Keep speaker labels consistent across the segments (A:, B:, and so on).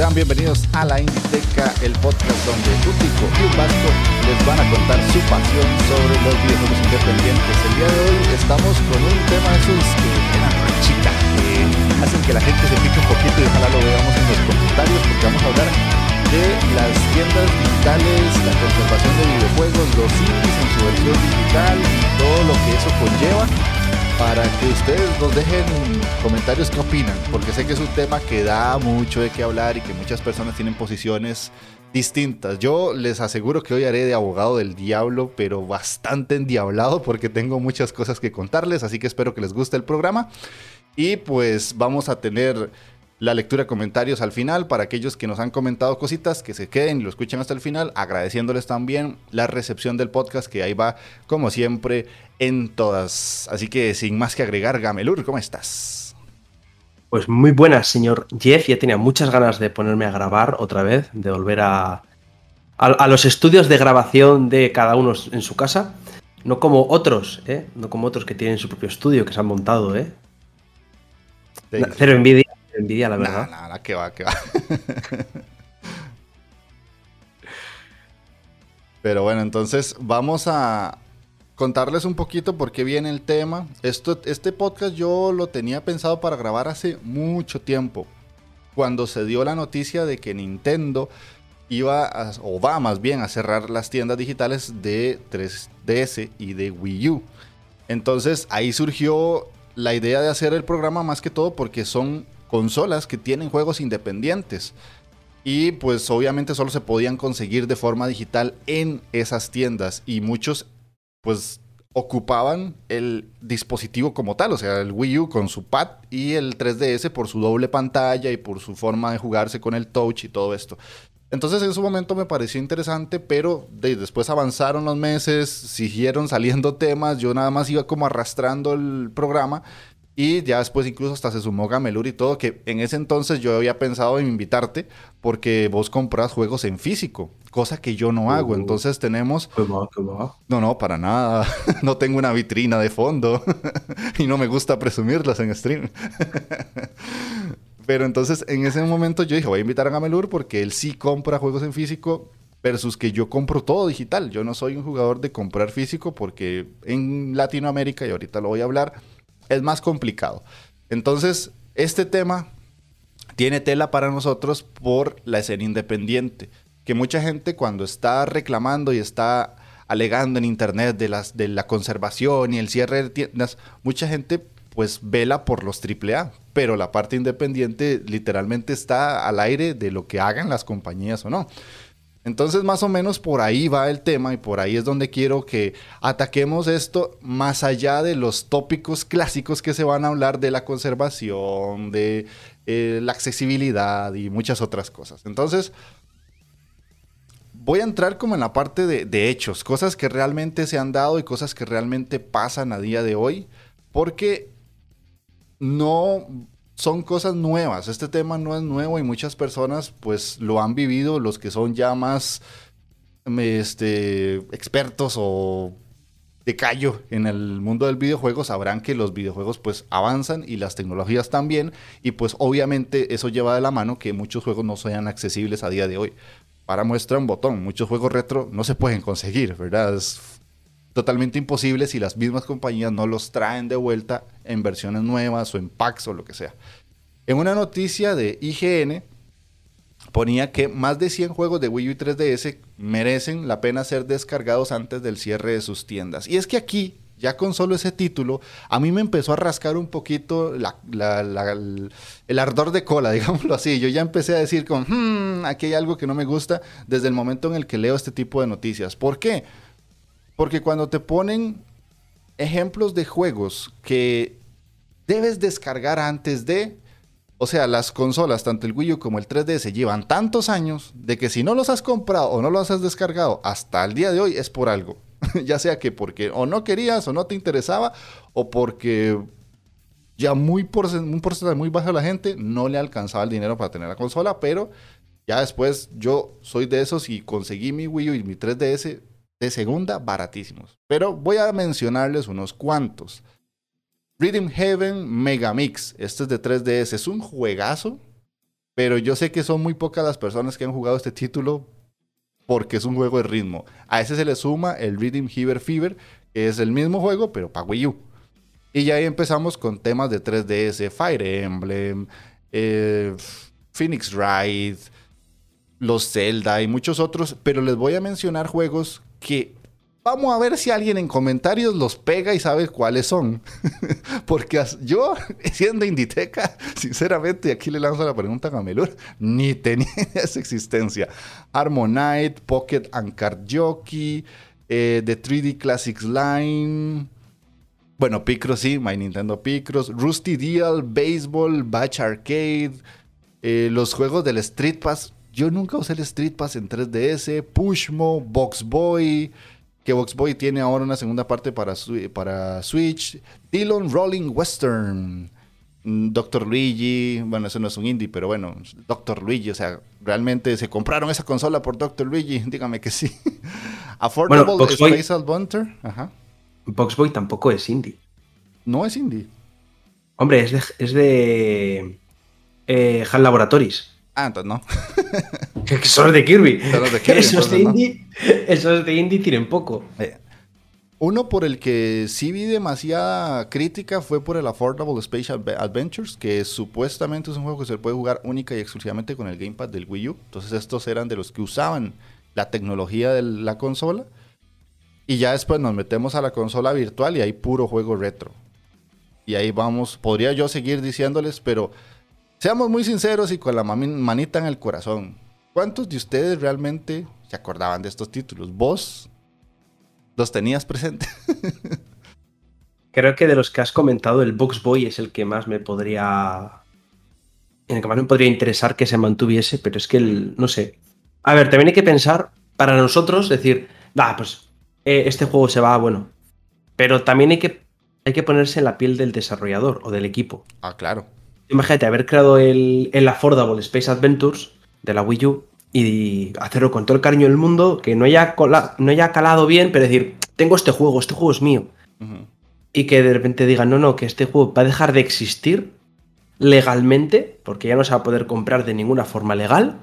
A: Sean bienvenidos a la Inditeca, el podcast donde Tutico y un Vasco les van a contar su pasión sobre los videojuegos independientes. El día de hoy estamos con un tema de esos que eran chica, que hacen que la gente se pique un poquito y ojalá lo veamos en los comentarios porque vamos a hablar de las tiendas digitales, la conservación de videojuegos, los indies en su versión digital y todo lo que eso conlleva para que ustedes nos dejen comentarios qué opinan, porque sé que es un tema que da mucho de qué hablar y que muchas personas tienen posiciones distintas. Yo les aseguro que hoy haré de abogado del diablo, pero bastante endiablado porque tengo muchas cosas que contarles, así que espero que les guste el programa. Y pues vamos a tener la lectura de comentarios al final para aquellos que nos han comentado cositas, que se queden y lo escuchen hasta el final, agradeciéndoles también la recepción del podcast que ahí va como siempre en todas. Así que sin más que agregar, Gamelur, ¿cómo estás?
B: Pues muy buenas, señor Jeff. Ya tenía muchas ganas de ponerme a grabar otra vez, de volver a, a, los estudios de grabación de cada uno en su casa. No como otros, ¿eh? No como otros que tienen su propio estudio, que se han montado, ¿eh? Cero envidia envidia, la verdad.
A: Nada, nada, que va, que va. Pero bueno, entonces vamos a contarles un poquito por qué viene el tema. Esto, este podcast yo lo tenía pensado para grabar hace mucho tiempo. Cuando se dio la noticia de que Nintendo iba a, o va más bien a cerrar las tiendas digitales de 3DS y de Wii U. Entonces ahí surgió la idea de hacer el programa más que todo porque son consolas que tienen juegos independientes. Y pues obviamente solo se podían conseguir de forma digital en esas tiendas. Y muchos pues ocupaban el dispositivo como tal, o sea, el Wii U con su pad y el 3DS por su doble pantalla y por su forma de jugarse con el touch y todo esto. Entonces en su momento me pareció interesante, pero después avanzaron los meses, siguieron saliendo temas, yo nada más iba como arrastrando el programa y ya después incluso hasta se sumó Gamelur y todo, que en ese entonces yo había pensado en invitarte porque vos compras juegos en físico, cosa que yo no hago. Uh. Entonces tenemos... No, no, para nada. no tengo una vitrina de fondo y no me gusta presumirlas en stream. Pero entonces en ese momento yo dije, voy a invitar a Gamelur porque él sí compra juegos en físico versus que yo compro todo digital. Yo no soy un jugador de comprar físico porque en Latinoamérica, y ahorita lo voy a hablar, es más complicado. Entonces, este tema tiene tela para nosotros por la escena independiente, que mucha gente cuando está reclamando y está alegando en internet de, las, de la conservación y el cierre de tiendas, mucha gente pues vela por los AAA, pero la parte independiente literalmente está al aire de lo que hagan las compañías o no. Entonces, más o menos por ahí va el tema y por ahí es donde quiero que ataquemos esto más allá de los tópicos clásicos que se van a hablar de la conservación, de eh, la accesibilidad y muchas otras cosas. Entonces, voy a entrar como en la parte de, de hechos, cosas que realmente se han dado y cosas que realmente pasan a día de hoy, porque no son cosas nuevas. Este tema no es nuevo y muchas personas pues lo han vivido, los que son ya más este, expertos o de callo en el mundo del videojuego sabrán que los videojuegos pues avanzan y las tecnologías también y pues obviamente eso lleva de la mano que muchos juegos no sean accesibles a día de hoy. Para muestra un botón, muchos juegos retro no se pueden conseguir, ¿verdad? Es totalmente imposible si las mismas compañías no los traen de vuelta en versiones nuevas o en packs o lo que sea. En una noticia de IGN ponía que más de 100 juegos de Wii U y 3DS merecen la pena ser descargados antes del cierre de sus tiendas. Y es que aquí, ya con solo ese título, a mí me empezó a rascar un poquito el ardor de cola, digámoslo así. Yo ya empecé a decir con, hmm, aquí hay algo que no me gusta desde el momento en el que leo este tipo de noticias. ¿Por qué? Porque cuando te ponen ejemplos de juegos que debes descargar antes de, O sea, las consolas, tanto el Wii U como el 3DS, llevan tantos años de que si no los has comprado o no los has descargado hasta el día de hoy es por algo. ya sea que porque o no querías o no te interesaba o porque ya muy por, un porcentaje muy bajo de la gente no le alcanzaba el dinero para tener la consola, pero ya después yo soy de esos y conseguí mi Wii U y mi 3DS de segunda baratísimos. Pero voy a mencionarles unos cuantos. Rhythm Heaven Megamix, este es de 3DS, es un juegazo, pero yo sé que son muy pocas las personas que han jugado este título porque es un juego de ritmo. A ese se le suma el Rhythm Heaven Fever, que es el mismo juego, pero para Wii U. Y ya ahí empezamos con temas de 3DS, Fire Emblem, eh, Phoenix Wright, los Zelda y muchos otros, pero les voy a mencionar juegos que vamos a ver si alguien en comentarios los pega y sabe cuáles son. Porque yo, siendo Inditeca, sinceramente, aquí le lanzo la pregunta a Gamelur, ni tenía esa existencia. Harmonite, Pocket and Card Jockey, eh, The 3D Classics Line. Bueno, Picross sí, My Nintendo Picross, Rusty Deal, Baseball, Batch Arcade, eh, los juegos del Street Pass. Yo nunca usé el Street Pass en 3DS, Pushmo, Box Boy, que Box Boy tiene ahora una segunda parte para, para Switch, Dillon Rolling Western, mm, Dr. Luigi, bueno, eso no es un indie, pero bueno, Dr. Luigi, o sea, realmente se compraron esa consola por Dr. Luigi, dígame que sí. Affordable
B: Space Adventure, ajá. Box Boy tampoco es indie.
A: No es indie.
B: Hombre, es de, es de eh, HAL Laboratories.
A: Ah, entonces no.
B: que son de Kirby. esos, de indie, esos de indie tienen poco.
A: Eh, uno por el que sí vi demasiada crítica fue por el Affordable Space Adventures, que supuestamente es un juego que se puede jugar única y exclusivamente con el gamepad del Wii U. Entonces estos eran de los que usaban la tecnología de la consola y ya después nos metemos a la consola virtual y hay puro juego retro. Y ahí vamos, podría yo seguir diciéndoles, pero seamos muy sinceros y con la manita en el corazón. ¿Cuántos de ustedes realmente se acordaban de estos títulos? ¿Vos los tenías presentes?
B: Creo que de los que has comentado, el Box Boy es el que más me podría. En el que más me podría interesar que se mantuviese, pero es que el. No sé. A ver, también hay que pensar, para nosotros, decir, va, pues eh, este juego se va, bueno. Pero también hay que, hay que ponerse en la piel del desarrollador o del equipo.
A: Ah, claro.
B: Imagínate haber creado el, el Affordable Space Adventures de la Wii U y hacerlo con todo el cariño del mundo, que no haya, no haya calado bien, pero decir, tengo este juego, este juego es mío. Y que de repente digan, no, no, que este juego va a dejar de existir legalmente, porque ya no se va a poder comprar de ninguna forma legal,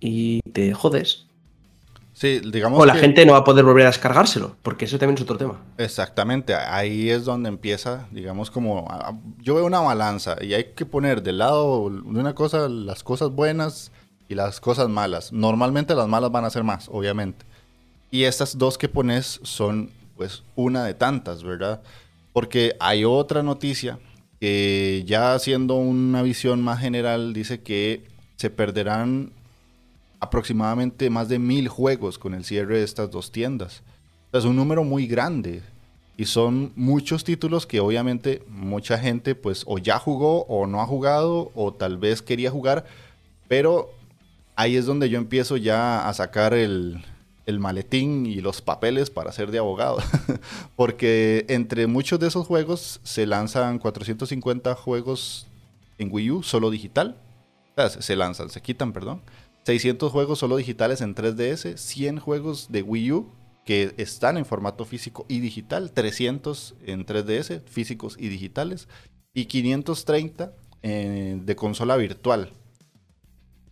B: y te jodes.
A: Sí, digamos
B: o la gente no va a poder volver a descargárselo, porque eso también es otro tema.
A: Exactamente, ahí es donde empieza, digamos, como yo veo una balanza y hay que poner de lado de una cosa las cosas buenas y las cosas malas. Normalmente las malas van a ser más, obviamente. Y estas dos que pones son, pues, una de tantas, ¿verdad? Porque hay otra noticia que ya haciendo una visión más general dice que se perderán aproximadamente más de mil juegos con el cierre de estas dos tiendas. es un número muy grande. Y son muchos títulos que obviamente mucha gente pues o ya jugó o no ha jugado o tal vez quería jugar. Pero ahí es donde yo empiezo ya a sacar el, el maletín y los papeles para ser de abogado. Porque entre muchos de esos juegos se lanzan 450 juegos en Wii U, solo digital. se lanzan, se quitan, perdón. 600 juegos solo digitales en 3DS, 100 juegos de Wii U que están en formato físico y digital, 300 en 3DS, físicos y digitales, y 530 eh, de consola virtual.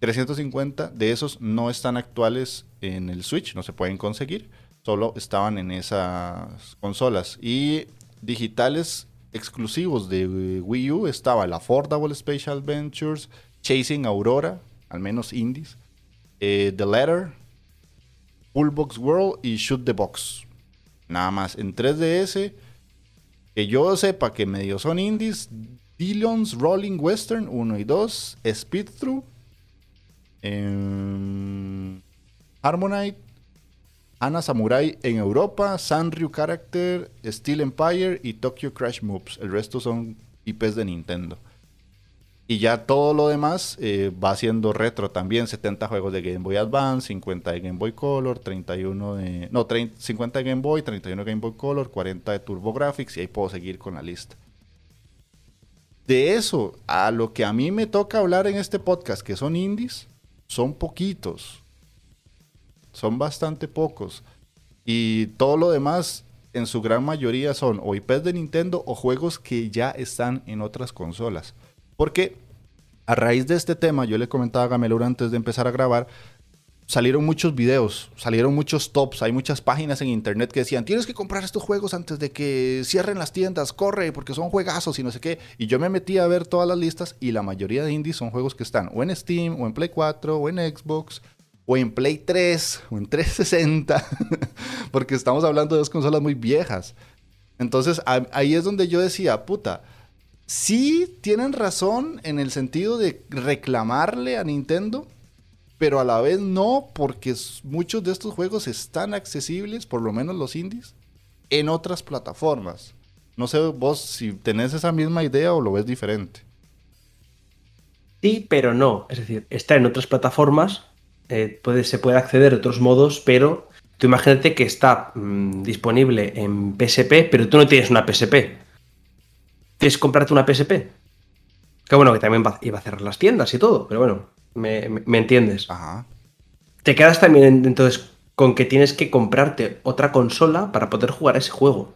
A: 350 de esos no están actuales en el Switch, no se pueden conseguir, solo estaban en esas consolas. Y digitales exclusivos de Wii U estaba el Affordable Special Adventures, Chasing Aurora, al menos indies, eh, the Letter, Full Box World y Shoot the Box. Nada más. En 3DS, que yo sepa que medio son indies, Dillon's Rolling Western 1 y 2, Speed Through, em, Harmonite, Ana Samurai en Europa, Sanryu Character, Steel Empire y Tokyo Crash Moves. El resto son IPs de Nintendo. Y ya todo lo demás eh, va siendo retro también. 70 juegos de Game Boy Advance, 50 de Game Boy Color, 31 de... No, 30, 50 de Game Boy, 31 de Game Boy Color, 40 de TurboGrafx y ahí puedo seguir con la lista. De eso a lo que a mí me toca hablar en este podcast, que son indies, son poquitos. Son bastante pocos. Y todo lo demás, en su gran mayoría, son o IPs de Nintendo o juegos que ya están en otras consolas. Porque a raíz de este tema, yo le comentaba a Gamelur antes de empezar a grabar, salieron muchos videos, salieron muchos tops, hay muchas páginas en internet que decían, tienes que comprar estos juegos antes de que cierren las tiendas, corre, porque son juegazos y no sé qué. Y yo me metí a ver todas las listas y la mayoría de indies son juegos que están o en Steam, o en Play 4, o en Xbox, o en Play 3, o en 360, porque estamos hablando de dos consolas muy viejas. Entonces ahí es donde yo decía, puta, sí tienen razón en el sentido de reclamarle a Nintendo, pero a la vez no, porque muchos de estos juegos están accesibles, por lo menos los indies, en otras plataformas. No sé vos si tenés esa misma idea o lo ves diferente.
B: Sí, pero no. Es decir, está en otras plataformas, eh, se puede acceder de otros modos, pero tú imagínate que está mm, disponible en PSP, pero tú no tienes una PSP. ¿Quieres comprarte una PSP? Que bueno, que también iba a cerrar las tiendas y todo, pero bueno, me, entiendes. Ajá. Te quedas también entonces con que tienes que comprarte otra consola para poder jugar a ese juego.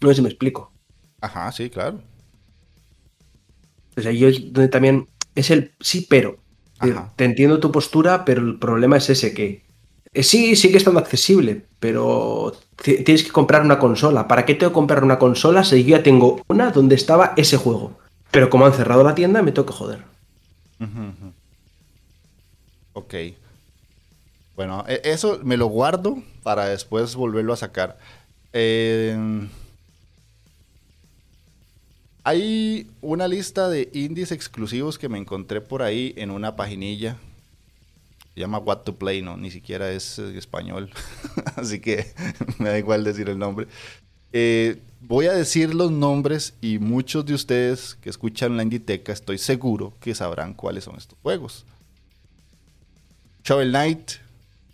B: No sé si me explico.
A: Ajá, sí, claro.
B: O sea, yo donde también es el sí, pero. Te entiendo tu postura, pero el problema es ese que eh, sí, sigue estando accesible, pero tienes que comprar una consola. ¿Para qué tengo que comprar una consola si yo ya tengo una donde estaba ese juego? Pero como han cerrado la tienda, me tengo que joder.
A: Ok. Bueno, e, eso me lo guardo para después volverlo a sacar. Em, hay una lista de indies exclusivos que me encontré por ahí en una paginilla se llama What to Play, no, ni siquiera es eh, español, así que me da igual decir el nombre. Eh, voy a decir los nombres y muchos de ustedes que escuchan la Inditeca estoy seguro que sabrán cuáles son estos juegos. Shovel Knight,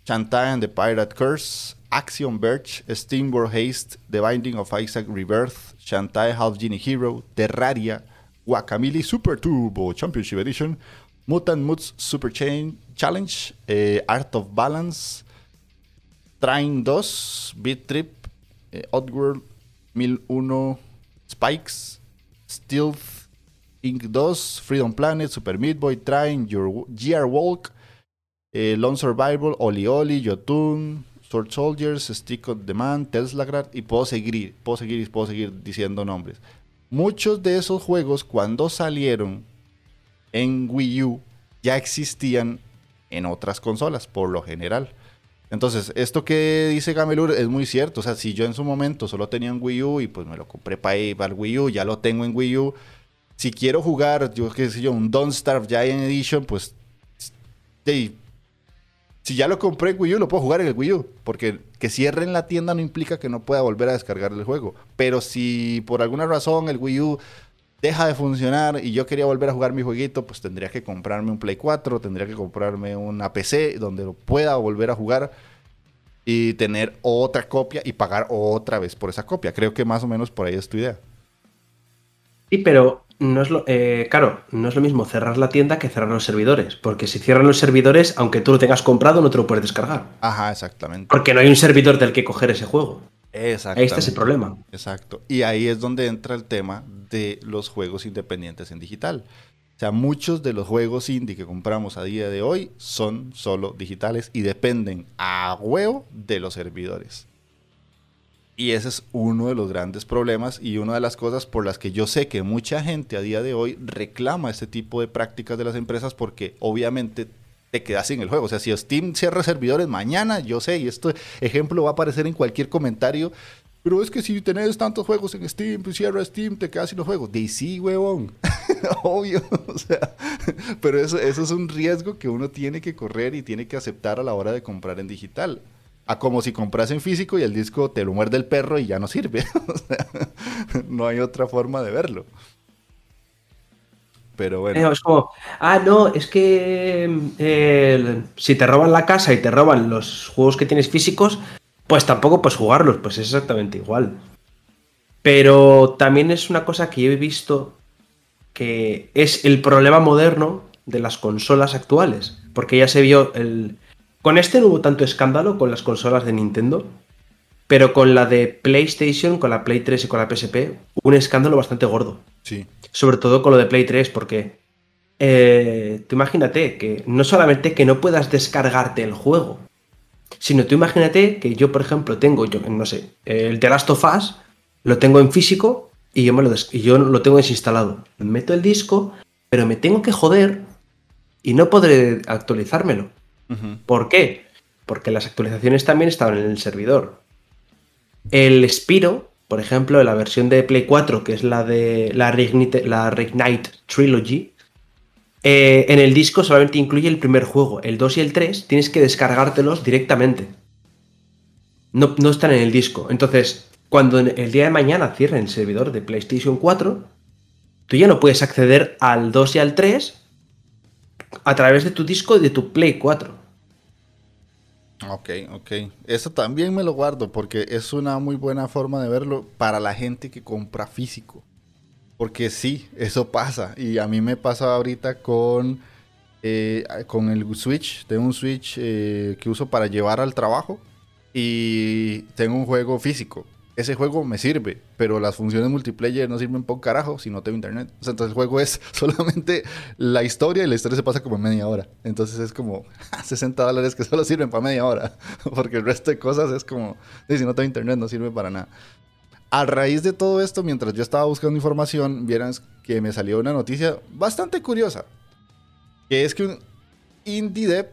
A: Shantae and the Pirate Curse, Action Verge, Steamboat Haste, The Binding of Isaac Rebirth, Shantae Half Genie Hero, Terraria, Guacamole Super Turbo Championship Edition, Mutant Moods Super Chain Challenge, eh, Art of Balance, Train 2, Beat Trip, eh, Oddworld 1001, Spikes, Stealth Inc. 2, Freedom Planet, Super Meat Boy, Train, Your, GR Walk, eh, Lone Survival, Oli Oli, Jotun, Sword Soldiers, Stick of the Man, Teslagrad, y puedo seguir, puedo seguir y puedo seguir diciendo nombres. Muchos de esos juegos, cuando salieron en Wii U, ya existían en otras consolas, por lo general. Entonces, esto que dice Gamelur es muy cierto. O sea, si yo en su momento solo tenía un Wii U y pues me lo compré para, el Wii U, ya lo tengo en Wii U. Si quiero jugar, yo qué sé yo, un Don't Starve Giant Edition, pues. si ya lo compré en Wii U, lo puedo jugar en el Wii U. Porque que cierre en la tienda no implica que no pueda volver a descargar el juego. Pero si por alguna razón el Wii U deja de funcionar y yo quería volver a jugar mi jueguito, pues tendría que comprarme un Play 4, tendría que comprarme una PC donde lo pueda volver a jugar y tener otra copia y pagar otra vez por esa copia. Creo que más o menos por ahí es tu idea.
B: Sí, pero no es lo, eh, claro, no es lo mismo cerrar la tienda que cerrar los servidores, porque si cierran los servidores, aunque tú lo tengas comprado, no te lo puedes descargar.
A: Ajá, exactamente.
B: Porque no hay un servidor del que coger ese juego.
A: Ahí
B: está ese problema.
A: Exacto. Y ahí es donde entra el tema de los juegos independientes en digital. O sea, muchos de los juegos indie que compramos a día de hoy son solo digitales y dependen a huevo de los servidores. Y ese es uno de los grandes problemas y una de las cosas por las que yo sé que mucha gente a día de hoy reclama este tipo de prácticas de las empresas porque obviamente te quedas sin el juego. O sea, si Steam cierra servidores mañana, yo sé, y este ejemplo va a aparecer en cualquier comentario. Pero es que si tenés tantos juegos en Steam, pues cierra Steam, te quedas sin los juegos. De sí, huevón. Obvio. O sea, pero eso, eso es un riesgo que uno tiene que correr y tiene que aceptar a la hora de comprar en digital. A como si compras en físico y el disco te lo muerde el perro y ya no sirve. o sea, no hay otra forma de verlo. Pero bueno.
B: Es como, ah, no, es que eh, si te roban la casa y te roban los juegos que tienes físicos, pues tampoco puedes jugarlos, pues es exactamente igual. Pero también es una cosa que yo he visto que es el problema moderno de las consolas actuales. Porque ya se vio el. Con este no hubo tanto escándalo con las consolas de Nintendo. Pero con la de PlayStation, con la Play 3 y con la PSP, un escándalo bastante gordo.
A: Sí.
B: Sobre todo con lo de Play 3, porque. Eh, tú imagínate que no solamente que no puedas descargarte el juego, sino tú imagínate que yo, por ejemplo, tengo, yo no sé, el The Last of Us, lo tengo en físico y yo, me lo, y yo lo tengo desinstalado. Meto el disco, pero me tengo que joder y no podré actualizármelo. ¿Por qué? Porque las actualizaciones también estaban en el servidor. El Spiro, por ejemplo, la versión de Play 4, que es la de la Reignite, Trilogy, eh, en el disco solamente incluye el primer juego. El 2 y el 3 tienes que descargártelos directamente. No, no están en el disco. Entonces, cuando el día de mañana cierren el servidor de PlayStation 4, tú ya no puedes acceder al 2 y al 3 a través de tu disco y de tu Play 4.
A: Ok, ok. Eso también me lo guardo porque es una muy buena forma de verlo para la gente que compra físico. Porque sí, eso pasa. Y a mí me pasa ahorita con, eh, con el Switch. Tengo un Switch eh, que uso para llevar al trabajo. Y tengo un juego físico ese juego me sirve, pero las funciones multiplayer no sirven por carajo si no tengo internet. O sea, entonces el juego es solamente la historia y la historia se pasa como media hora. Entonces es como 60 dólares que solo sirven para media hora, porque el resto de cosas es como, si no tengo internet no sirve para nada. A raíz de todo esto, mientras yo estaba buscando información, vieran que me salió una noticia bastante curiosa, que es que un indie dev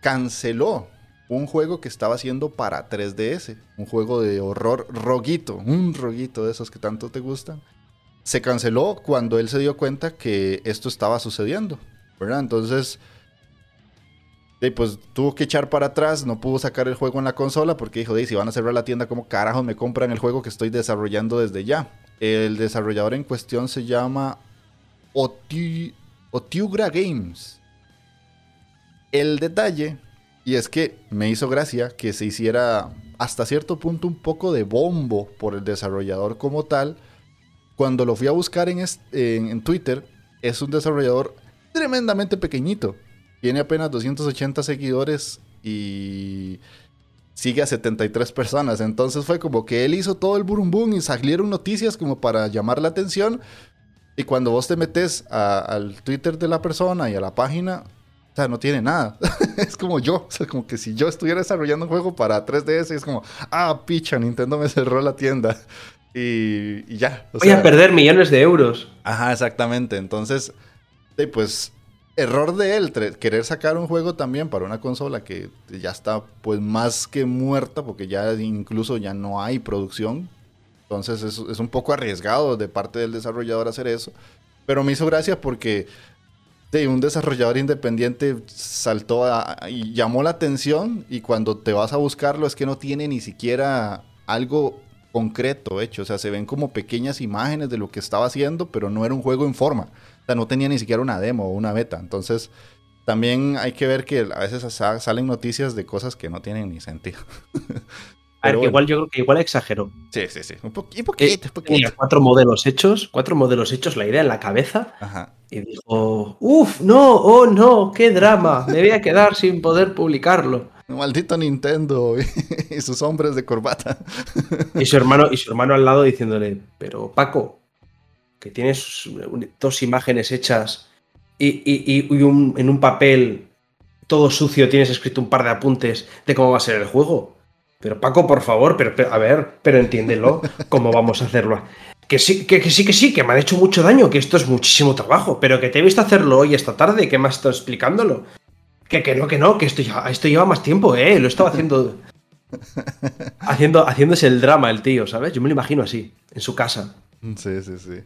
A: canceló un juego que estaba haciendo para 3DS, un juego de horror roguito, un roguito de esos que tanto te gustan. Se canceló cuando él se dio cuenta que esto estaba sucediendo, ¿verdad? Entonces, pues tuvo que echar para atrás, no pudo sacar el juego en la consola porque dijo, si van a cerrar la tienda, ¿cómo carajo me compran el juego que estoy desarrollando desde ya? El desarrollador en cuestión se llama Otiugra Games. El detalle y es que me hizo gracia que se hiciera hasta cierto punto un poco de bombo por el desarrollador como tal. Cuando lo fui a buscar en, en, Twitter, es un desarrollador tremendamente pequeñito. Tiene apenas 280 seguidores y sigue a 73 personas. Entonces fue como que él hizo todo el burum y salieron noticias como para llamar la atención. Y cuando vos te metes al Twitter de la persona y a la página, o sea, no tiene nada. es como yo. O sea, como que si yo estuviera desarrollando un juego para 3DS, es como, ah, picha, Nintendo me cerró la tienda. Y, ya.
B: Voy a perder millones de euros.
A: Ajá, exactamente. Entonces, pues, error de él querer sacar un juego también para una consola que ya está, pues, más que muerta, porque ya incluso ya no hay producción. Entonces, es, es un poco arriesgado de parte del desarrollador hacer eso. Pero me hizo gracia porque Sí, un desarrollador independiente saltó y llamó la atención y cuando te vas a buscarlo es que no tiene ni siquiera algo concreto hecho, o sea, se ven como pequeñas imágenes de lo que estaba haciendo, pero no era un juego en forma, o sea, no tenía ni siquiera una demo o una beta, entonces también hay que ver que a veces salen noticias de cosas que no tienen ni sentido.
B: A ver, que igual yo creo que igual exageró.
A: Sí, sí, sí. Un, poquito,
B: eh, un poquito. cuatro modelos hechos, cuatro modelos hechos, la idea en la cabeza. Ajá. Y dijo, uff, no, oh no, qué drama. Me voy a quedar sin poder publicarlo.
A: Maldito Nintendo y sus hombres de corbata.
B: Y su hermano, y su hermano al lado diciéndole, pero Paco, que tienes dos imágenes hechas y, y, y en un papel todo sucio tienes escrito un par de apuntes de cómo va a ser el juego. Pero Paco, por favor, pero, a ver, pero entiéndelo, ¿cómo vamos a hacerlo? Que sí, que, sí, que sí, que me han hecho mucho daño, que esto es muchísimo trabajo, pero que te he visto hacerlo hoy esta tarde, que me has estado explicándolo. Que, que no, que no, que esto, ya, esto lleva más tiempo, ¿eh? Lo estaba haciendo, haciendo. Haciéndose el drama el tío, ¿sabes? Yo me lo imagino así, en su casa.
A: Sí, sí, sí.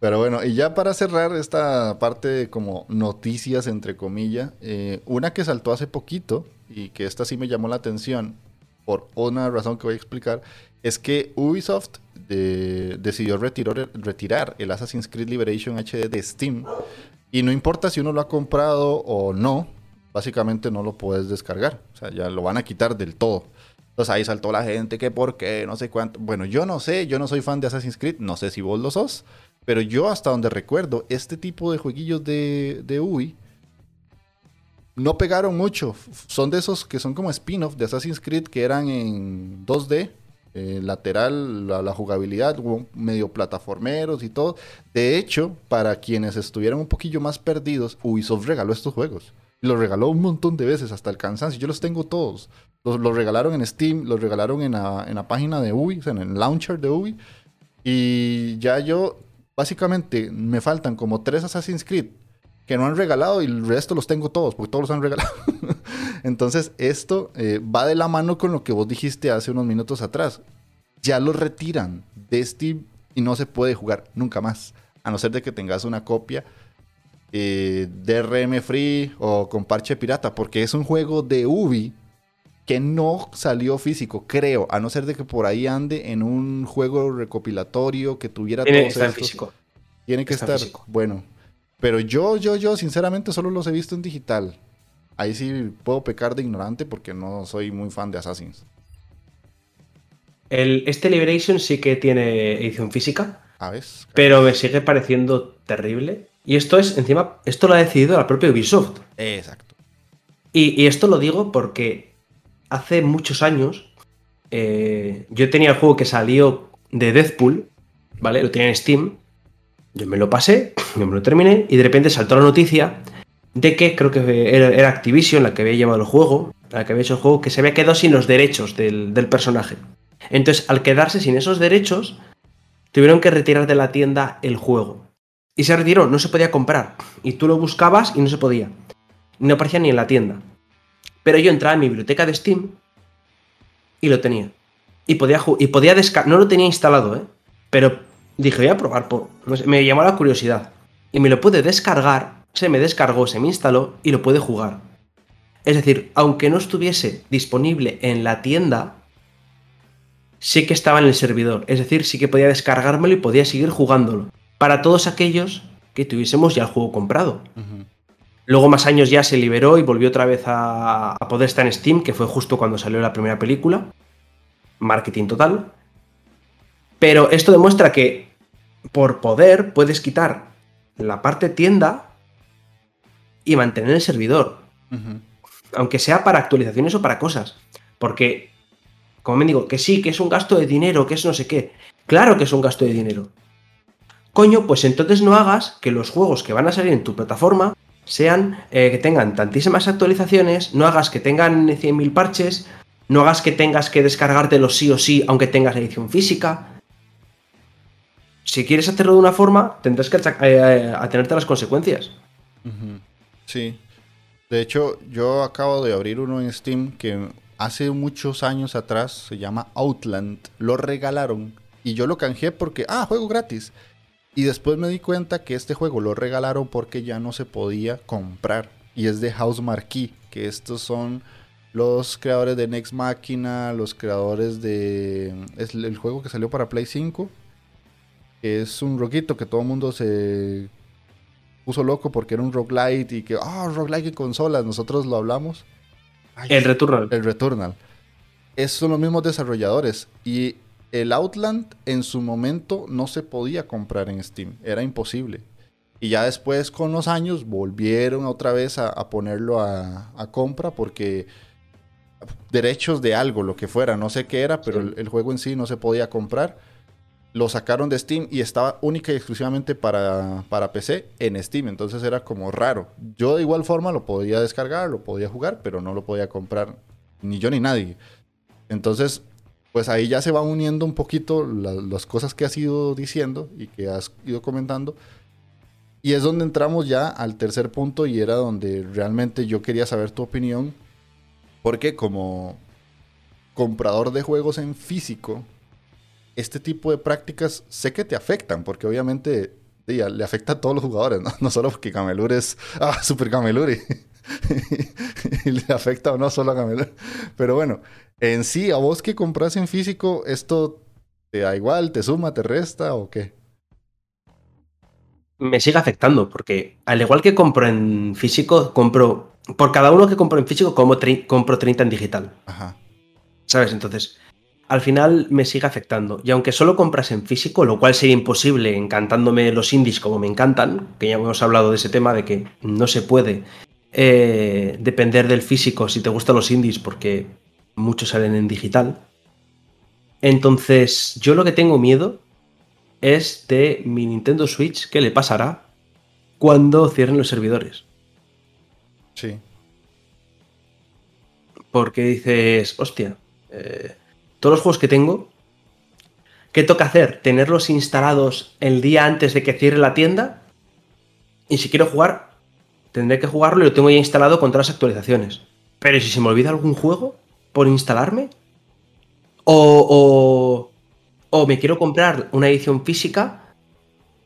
A: Pero bueno, y ya para cerrar esta parte como noticias, entre comillas, eh, una que saltó hace poquito y que esta sí me llamó la atención por una razón que voy a explicar, es que Ubisoft decidió retirar, el Assassin's Creed Liberation HD de Steam. Y no importa si uno lo ha comprado o no, básicamente no lo puedes descargar. O sea, ya lo van a quitar del todo. Entonces ahí saltó la gente, que por qué, no sé cuánto. Bueno, yo no sé, yo no soy fan de Assassin's Creed, no sé si vos lo sos, pero yo hasta donde recuerdo, este tipo de jueguillos de, de UI no pegaron mucho. Son de esos que son como spin-off de Assassin's Creed que eran en 2D, eh, lateral, la, jugabilidad, medio plataformeros y todo. De hecho, para quienes estuvieran un poquillo más perdidos, Ubisoft regaló estos juegos. Los regaló un montón de veces, hasta el cansancio. Yo los tengo todos. Los, regalaron en Steam, los regalaron en la, página de Ubi, en el launcher de Ubi. Y ya yo, básicamente, me faltan como tres Assassin's Creed que no han regalado y el resto los tengo todos, porque todos los han regalado. Entonces, esto eh, va de la mano con lo que vos dijiste hace unos minutos atrás. Ya lo retiran de Steam y no se puede jugar nunca más, a no ser de que tengas una copia eh, DRM free o con parche pirata, porque es un juego de Ubi que no salió físico, creo, a no ser de que por ahí ande en un juego recopilatorio que tuviera
B: Tiene que estar físico.
A: Tiene que estar, bueno, pero yo, yo, yo, sinceramente, solo los he visto en digital. Ahí sí puedo pecar de ignorante porque no soy muy fan de Assassins.
B: El, este Liberation sí que tiene edición física.
A: A ver.
B: Pero me sigue pareciendo terrible. Y esto es, encima, esto lo ha decidido la propia Ubisoft.
A: Exacto.
B: Y, esto lo digo porque hace muchos años eh, yo tenía el juego que salió de Deathpool, ¿vale? Lo tenía en Steam. Yo me lo pasé, yo me lo terminé y de repente saltó la noticia de que creo que era, Activision la que había llevado el juego, la que había hecho el juego, que se había quedado sin los derechos del, personaje. Entonces, al quedarse sin esos derechos, tuvieron que retirar de la tienda el juego. Y se retiró, no se podía comprar. Y tú lo buscabas y no se podía. No aparecía ni en la tienda. Pero yo entraba en mi biblioteca de Steam y lo tenía. Y podía, y podía descargar. No lo tenía instalado, ¿eh? Pero dije, voy a probar, por... me llamó la curiosidad. Y me lo pude descargar, se me descargó, se me instaló y lo puede jugar. Es decir, aunque no estuviese disponible en la tienda, sí que estaba en el servidor. Es decir, sí que podía descargármelo y podía seguir jugándolo. Para todos aquellos que tuviésemos ya el juego comprado. Luego, más años ya se liberó y volvió otra vez a, a poder estar en Steam, que fue justo cuando salió la primera película. Marketing total. Pero esto demuestra que por poder puedes quitar la parte tienda y mantener el servidor. Aunque sea para actualizaciones o para cosas. Porque, como me digo, que sí, que es un gasto de dinero, que es no sé qué. Claro que es un gasto de dinero. Coño, pues entonces no hagas que los juegos que van a salir en tu plataforma sean eh, que tengan tantísimas actualizaciones, no hagas que tengan 100.000 parches, no hagas que tengas que descargártelo sí o sí, aunque tengas la edición física si quieres hacerlo de una forma, tendrás que eh, atenerte a las consecuencias.
A: Sí. De hecho, yo acabo de abrir uno en Steam que hace muchos años atrás se llama Outland. Lo regalaron y yo lo canjeé porque, ah, juego gratis. Y después me di cuenta que este juego lo regalaron porque ya no se podía comprar. Y es de House Marquee, que estos son los creadores de Next Machina, los creadores de... Es el juego que salió para Play 5 es un roguito que todo el mundo se puso loco porque era un roguelite y que, ah, oh, roguelite en consolas, nosotros lo hablamos.
B: el Returnal.
A: El Returnal. Es, son los mismos desarrolladores y el Outland en su momento no se podía comprar en Steam, era imposible. Y ya después con los años volvieron otra vez a, ponerlo a, compra porque derechos de algo, lo que fuera, no sé qué era, pero el, juego en sí no se podía comprar lo sacaron de Steam y estaba única y exclusivamente para, para, PC en Steam. Entonces era como raro. Yo de igual forma lo podía descargar, lo podía jugar, pero no lo podía comprar ni yo ni nadie. Entonces, pues ahí ya se van uniendo un poquito las cosas que has ido diciendo y que has ido comentando. Y es donde entramos ya al tercer punto y era donde realmente yo quería saber tu opinión. Porque como comprador de juegos en físico, este tipo de prácticas sé que te afectan, porque obviamente le afecta a todos los jugadores, no, solo porque Camelur es ah, super Camelur y, le afecta o no solo a Camelur. Pero bueno, en sí, a vos que compras en físico, esto ¿Te da igual? ¿Te suma? ¿Te resta o qué?
B: Me sigue afectando, porque al igual que compro en físico, compro. Por cada uno que compro en físico, como compro 30 en digital. Ajá. ¿Sabes? Entonces, al final me sigue afectando. Y aunque solo compras en físico, lo cual sería imposible encantándome los indies como me encantan, que ya hemos hablado de ese tema de que no se puede eh, depender del físico si te gustan los indies, porque muchos salen en digital. Entonces, yo lo que tengo miedo es de mi Nintendo Switch, ¿qué le pasará cuando cierren los servidores?
A: Sí.
B: Porque dices, hostia, eh, todos los juegos que tengo, ¿qué toca hacer? ¿Tenerlos instalados el día antes de que cierre la tienda? Y si quiero jugar, tendré que jugarlo y lo tengo ya instalado con todas las actualizaciones. Pero si se me olvida algún juego por instalarme, o, o, me quiero comprar una edición física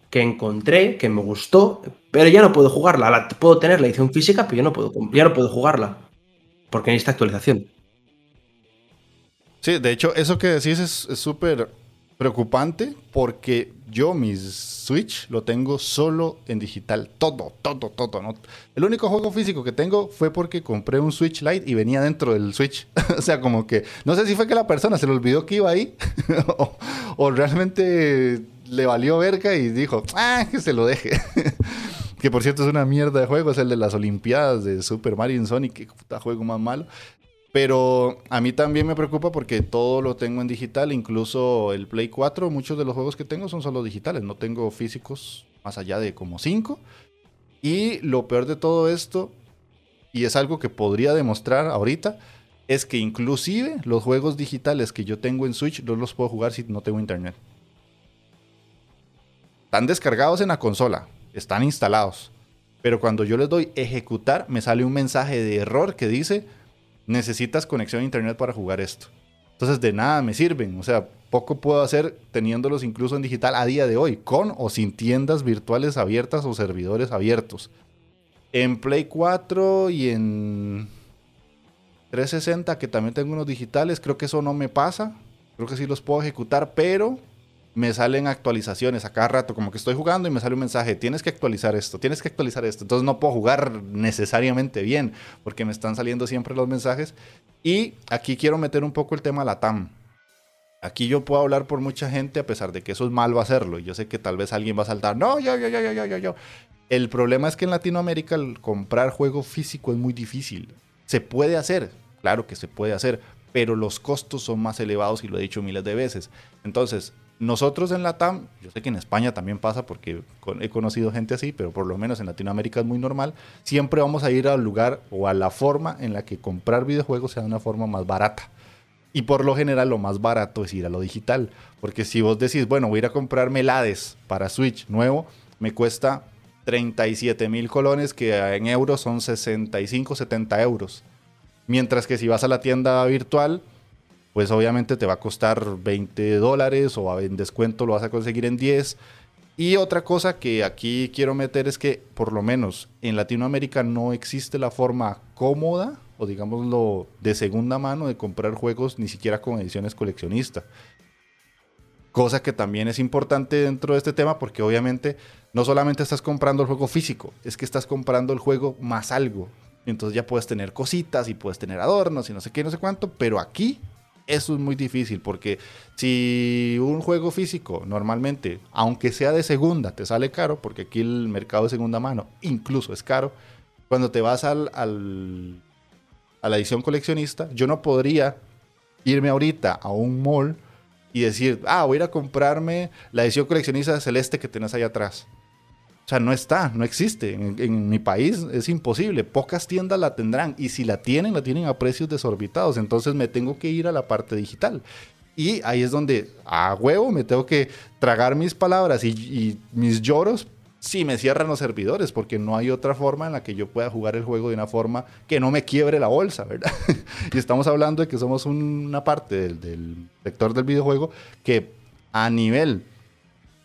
B: que encontré, que me gustó, pero ya no puedo jugarla. puedo tener la edición física, pero ya no puedo, ya no puedo jugarla. Porque necesita actualización.
A: Sí, de hecho, eso que decís es súper preocupante porque yo mi Switch lo tengo solo en digital. Todo, todo, todo. ¿no? El único juego físico que tengo fue porque compré un Switch Lite y venía dentro del Switch. o sea, como que no sé si fue que la persona se le olvidó que iba ahí o, realmente le valió verga y dijo, ah, que se lo deje. que por cierto es una mierda de juego, es el de las Olimpiadas de Super Mario y Sonic, que puta juego más malo. Pero a mí también me preocupa porque todo lo tengo en digital, incluso el Play 4, muchos de los juegos que tengo son solo digitales, no tengo físicos más allá de como 5. Y lo peor de todo esto, y es algo que podría demostrar ahorita, es que inclusive los juegos digitales que yo tengo en Switch no los puedo jugar si no tengo internet. Están descargados en la consola, están instalados. Pero cuando yo les doy ejecutar, me sale un mensaje de error que dice necesitas conexión a internet para jugar esto. Entonces de nada me sirven, o sea, poco puedo hacer teniéndolos incluso en digital a día de hoy, con o sin tiendas virtuales abiertas o servidores abiertos. En Play 4 y en 360, que también tengo unos digitales, creo que eso no me pasa. Creo que sí los puedo ejecutar, pero me salen actualizaciones a cada rato, como que estoy jugando y me sale un mensaje, tienes que actualizar esto, tienes que actualizar esto. Entonces no puedo jugar necesariamente bien, porque me están saliendo siempre los mensajes. Y aquí quiero meter un poco el tema la TAM. Aquí yo puedo hablar por mucha gente, a pesar de que eso es malo hacerlo. Yo sé que tal vez alguien va a saltar, no, yo, yo, yo, yo, yo, yo. El problema es que en Latinoamérica el comprar juego físico es muy difícil. Se puede hacer, claro que se puede hacer, pero los costos son más elevados y lo he dicho miles de veces. Entonces, nosotros en la TAM, yo sé que en España también pasa porque he conocido gente así, pero por lo menos en Latinoamérica es muy normal, siempre vamos a ir al lugar o a la forma en la que comprar videojuegos sea de una forma más barata. Y por lo general lo más barato es ir a lo digital, porque si vos decís, bueno, voy a ir a comprarme el para Switch nuevo, me cuesta 37 mil colones, que en euros son 65, 70 euros. Mientras que si vas a la tienda virtual, pues obviamente te va a costar 20 dólares o en descuento lo vas a conseguir en 10. Y otra cosa que aquí quiero meter es que por lo menos en Latinoamérica no existe la forma cómoda o digámoslo de segunda mano de comprar juegos ni siquiera con ediciones coleccionistas. Cosa que también es importante dentro de este tema porque obviamente no solamente estás comprando el juego físico, es que estás comprando el juego más algo. Entonces ya puedes tener cositas y puedes tener adornos y no sé qué, no sé cuánto, pero aquí eso es muy difícil porque si un juego físico normalmente, aunque sea de segunda, te sale caro, porque aquí el mercado de segunda mano incluso es caro, cuando te vas al, al, a la edición coleccionista, yo no podría irme ahorita a un mall y decir, ah, voy a ir a comprarme la edición coleccionista celeste que tenés ahí atrás. O sea, no está, no existe. En, mi país es imposible. Pocas tiendas la tendrán. Y si la tienen, la tienen a precios desorbitados. Entonces me tengo que ir a la parte digital. Y ahí es donde a huevo me tengo que tragar mis palabras y, mis lloros si me cierran los servidores, porque no hay otra forma en la que yo pueda jugar el juego de una forma que no me quiebre la bolsa, ¿verdad? y estamos hablando de que somos una parte del, del sector del videojuego que a nivel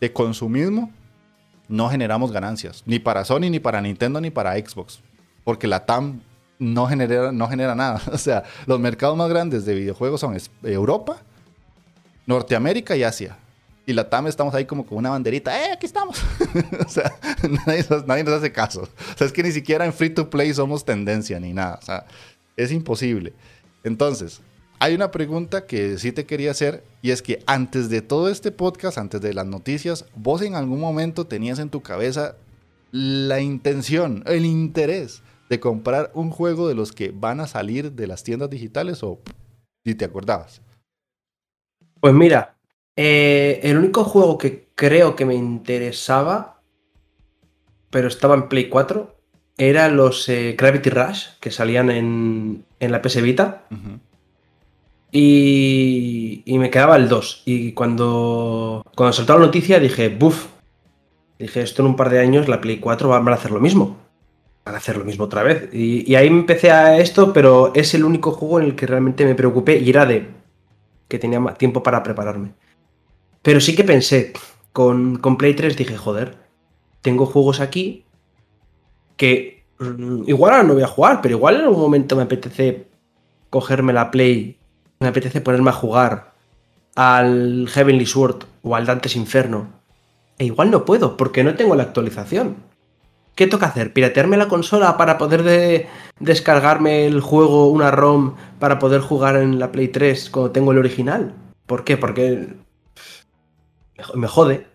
A: de consumismo no generamos ganancias, ni para Sony, ni para Nintendo, ni para Xbox, porque la TAM no genera, no genera nada. O sea, los mercados más grandes de videojuegos son Europa Norteamérica y Asia. Y la TAM estamos ahí como con una banderita, ¡eh, aquí estamos! o sea, nadie, nadie, nos hace caso. O sea, es que ni siquiera en free to play somos tendencia ni nada. O sea, es imposible. Entonces, hay una pregunta que sí te quería hacer y es que antes de todo este podcast, antes de las noticias, vos en algún momento tenías en tu cabeza la intención, el interés de comprar un juego de los que van a salir de las tiendas digitales o si te acordabas.
B: Pues mira, eh, el único juego que creo que me interesaba, pero estaba en Play 4, era los eh, Gravity Rush que salían en, en la PS Vita. Y, y, me quedaba el 2. Y cuando, cuando saltó la noticia dije, buf. Dije, esto en un par de años la Play 4 van a hacer lo mismo. Van a hacer lo mismo otra vez. Y, y ahí empecé a esto, pero es el único juego en el que realmente me preocupé y era de que tenía tiempo para prepararme. Pero sí que pensé, con, con Play 3 dije, joder, tengo juegos aquí que mm, igual ahora no voy a jugar, pero igual en algún momento me apetece cogerme la Play, me apetece ponerme a jugar al Heavenly Sword o al Dante's Inferno. E igual no puedo, porque no tengo la actualización. ¿Qué toca hacer? ¿Piratearme la consola para poder de descargarme el juego, una ROM, para poder jugar en la Play 3 cuando tengo el original? ¿Por qué? Porque me jode.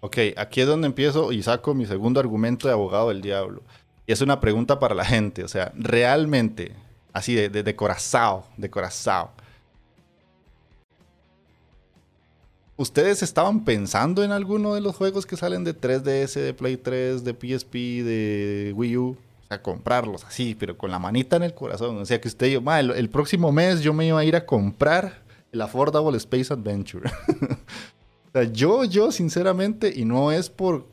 A: Ok, aquí es donde empiezo y saco mi segundo argumento de abogado del diablo. Y es una pregunta para la gente, o sea, realmente, así de, de, de corazón, de corazón. ¿Ustedes estaban pensando en alguno de los juegos que salen de 3DS, de Play 3, de PSP, de Wii U? O sea, comprarlos así, pero con la manita en el corazón. O sea, que usted, yo, el, el próximo mes yo me iba a ir a comprar el Affordable Space Adventure. o sea, yo, yo, sinceramente, y no es por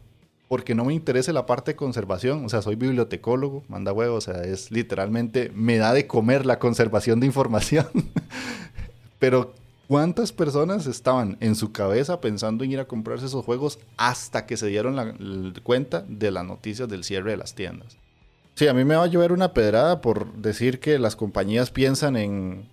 A: porque no me interese la parte de conservación, o sea, soy bibliotecólogo, manda huevo, o sea, es literalmente, me da de comer la conservación de información. Pero, ¿cuántas personas estaban en su cabeza pensando en ir a comprarse esos juegos hasta que se dieron la cuenta de las noticias del cierre de las tiendas? Sí, a mí me va a llover una pedrada por decir que las compañías piensan en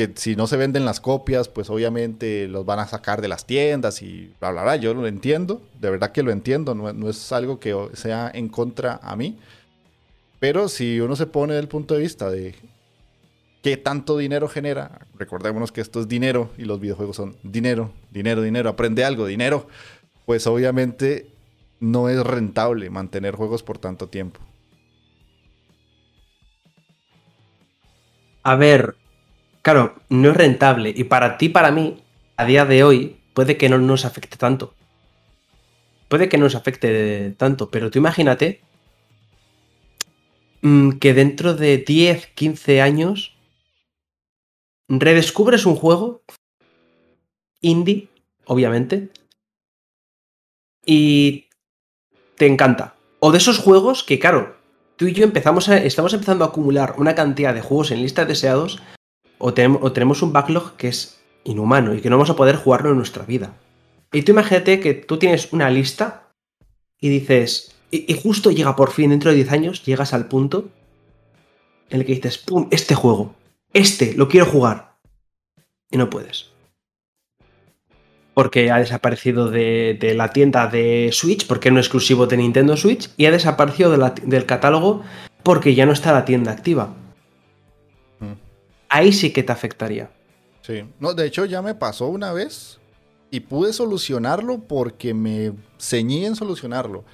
A: que si no se venden las copias, pues obviamente los van a sacar de las tiendas y bla, bla, bla. Yo lo entiendo, de verdad que lo entiendo, no, no es algo que sea en contra a mí. Pero si uno se pone del punto de vista de qué tanto dinero genera, recordémonos que esto es dinero y los videojuegos son dinero, dinero, dinero, aprende algo, dinero, pues obviamente no es rentable mantener juegos por tanto tiempo.
B: A ver, Claro, no es rentable. Y para ti, para mí, a día de hoy, puede que no nos afecte tanto. Puede que no nos afecte tanto, pero tú imagínate mm, que dentro de 10, 15 años redescubres un juego indie, obviamente, y te encanta. O de esos juegos que, claro, tú y yo empezamos a, estamos empezando a acumular una cantidad de juegos en listas deseados o, tenemos, un backlog que es inhumano y que no vamos a poder jugarlo en nuestra vida. Y tú imagínate que tú tienes una lista y dices, y, justo llega por fin, dentro de 10 años, llegas al punto en el que dices, ¡pum! Este juego, este, lo quiero jugar. Y no puedes. Porque ha desaparecido de, la tienda de Switch, porque no es exclusivo de Nintendo Switch, y ha desaparecido del catálogo porque ya no está la tienda activa ahí sí que te afectaría.
A: Sí, no, de hecho ya me pasó una vez y pude solucionarlo porque me ceñí en solucionarlo.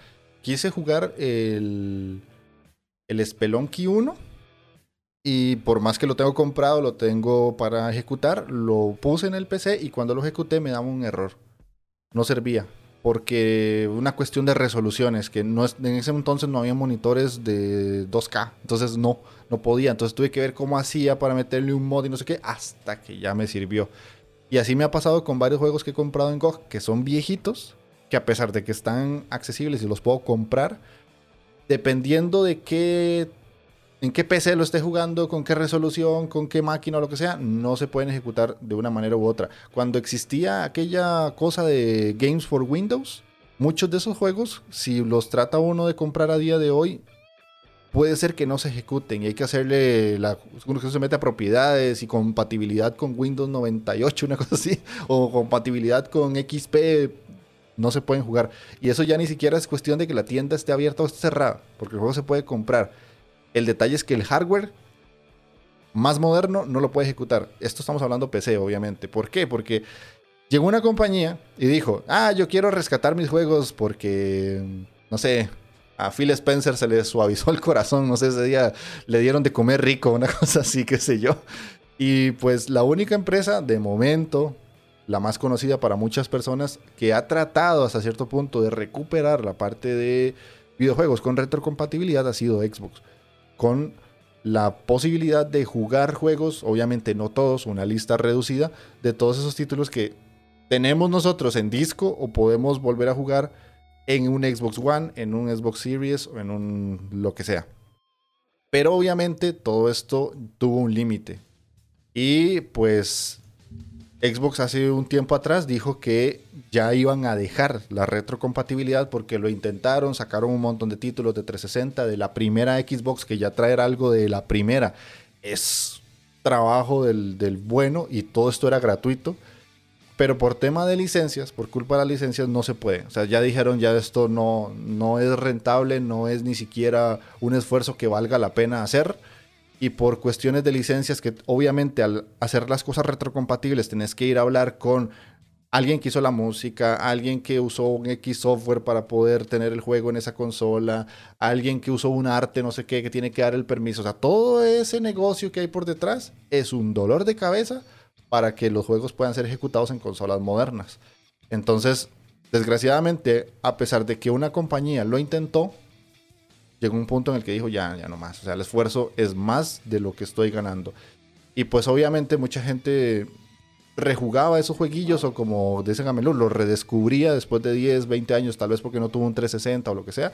A: Quise jugar el, el Spelunky 1 y por más que lo tengo comprado, lo tengo para ejecutar, lo puse en el PC y cuando lo ejecuté me daba un error. No servía porque una cuestión de resoluciones, que no es, en ese entonces no había monitores de 2K, entonces no, no podía, entonces tuve que ver cómo hacía para meterle un mod y no sé qué, hasta que ya me sirvió. Y así me ha pasado con varios juegos que he comprado en GOG, que son viejitos, que a pesar de que están accesibles y los puedo comprar, dependiendo de qué en qué PC lo esté jugando, con qué resolución, con qué máquina o lo que sea, no se pueden ejecutar de una manera u otra. Cuando existía aquella cosa de Games for Windows, muchos de esos juegos, si los trata uno de comprar a día de hoy, puede ser que no se ejecuten y hay que hacerle la uno que se mete a propiedades y compatibilidad con Windows 98, una cosa así, o compatibilidad con XP, no se pueden jugar. Y eso ya ni siquiera es cuestión de que la tienda esté abierta o esté cerrada, porque el juego se puede comprar. El detalle es que el hardware más moderno no lo puede ejecutar. Esto estamos hablando PC, obviamente. ¿Por qué? Porque llegó una compañía y dijo, ah, yo quiero rescatar mis juegos porque, no sé, a Phil Spencer se le suavizó el corazón, no sé, ese día le dieron de comer rico, una cosa así, qué sé yo. Y pues la única empresa de momento, la más conocida para muchas personas, que ha tratado hasta cierto punto de recuperar la parte de videojuegos con retrocompatibilidad ha sido Xbox. Con la posibilidad de jugar juegos, obviamente no todos, una lista reducida de todos esos títulos que tenemos nosotros en disco o podemos volver a jugar en un Xbox One, en un Xbox Series o en un lo que sea. Pero obviamente todo esto tuvo un límite. Y pues Xbox hace un tiempo atrás dijo que ya iban a dejar la retrocompatibilidad porque lo intentaron, sacaron un montón de títulos de 360 de la primera Xbox que ya traer algo de la primera. Es trabajo del, del bueno y todo esto era gratuito. Pero por tema de licencias, por culpa de las licencias, no se puede. O sea, ya dijeron, ya esto no, no es rentable, no es ni siquiera un esfuerzo que valga la pena hacer. Y por cuestiones de licencias, que obviamente al hacer las cosas retrocompatibles tenés que ir a hablar con alguien que hizo la música, alguien que usó un X software para poder tener el juego en esa consola, alguien que usó un arte, no sé qué, que tiene que dar el permiso. O sea, todo ese negocio que hay por detrás es un dolor de cabeza para que los juegos puedan ser ejecutados en consolas modernas. Entonces, desgraciadamente, a pesar de que una compañía lo intentó, llegó un punto en el que dijo, ya, ya no más. O sea, el esfuerzo es más de lo que estoy ganando. Y pues obviamente mucha gente rejugaba esos jueguillos o como dicen Gamelú, los redescubría después de 10, 20 años, tal vez porque no tuvo un 360 o lo que sea.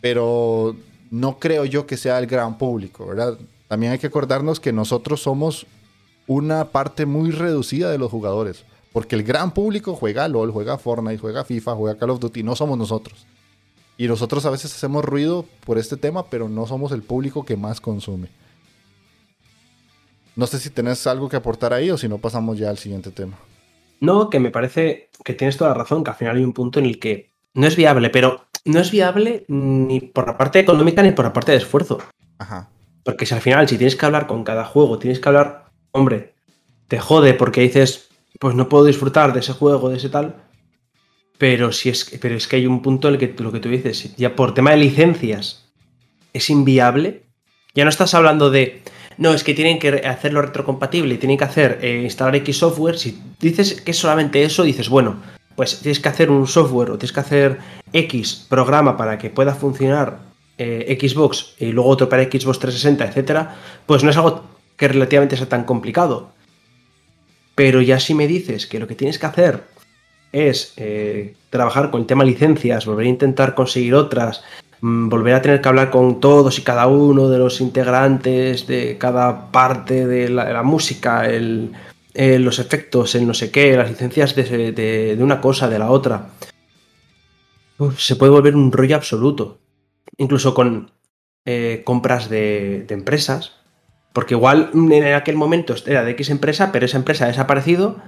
A: Pero no creo yo que sea el gran público, ¿verdad? También hay que acordarnos que nosotros somos una parte muy reducida de los jugadores. Porque el gran público juega LOL, juega Fortnite, juega FIFA, juega Call of Duty, no somos nosotros. Y nosotros a veces hacemos ruido por este tema, pero no somos el público que más consume. No sé si tenés algo que aportar ahí o si no pasamos ya al siguiente tema.
B: No, que me parece que tienes toda la razón, que al final hay un punto en el que no es viable, pero no es viable ni por la parte económica ni por la parte de esfuerzo.
A: Ajá.
B: Porque si al final, si tienes que hablar con cada juego, tienes que hablar hombre, te jode porque dices, pues no puedo disfrutar de ese juego, de ese tal. Pero, si es, pero es que hay un punto en el que lo que tú dices, ya por tema de licencias, es inviable. Ya no estás hablando de, no, es que tienen que hacerlo retrocompatible, tienen que hacer eh, instalar X software. Si dices que es solamente eso, dices, bueno, pues tienes que hacer un software o tienes que hacer X programa para que pueda funcionar eh, Xbox y luego otro para Xbox 360, etcétera, pues no es algo que relativamente sea tan complicado. Pero ya si me dices que lo que tienes que hacer es eh, trabajar con el tema licencias, volver a intentar conseguir otras, mm, volver a tener que hablar con todos y cada uno de los integrantes de cada parte de la, música, el, los efectos, el no sé qué, las licencias de, una cosa, de la otra, se puede volver un rollo absoluto. Incluso con eh, compras de empresas, porque igual en aquel momento era de X empresa, pero esa empresa ha desaparecido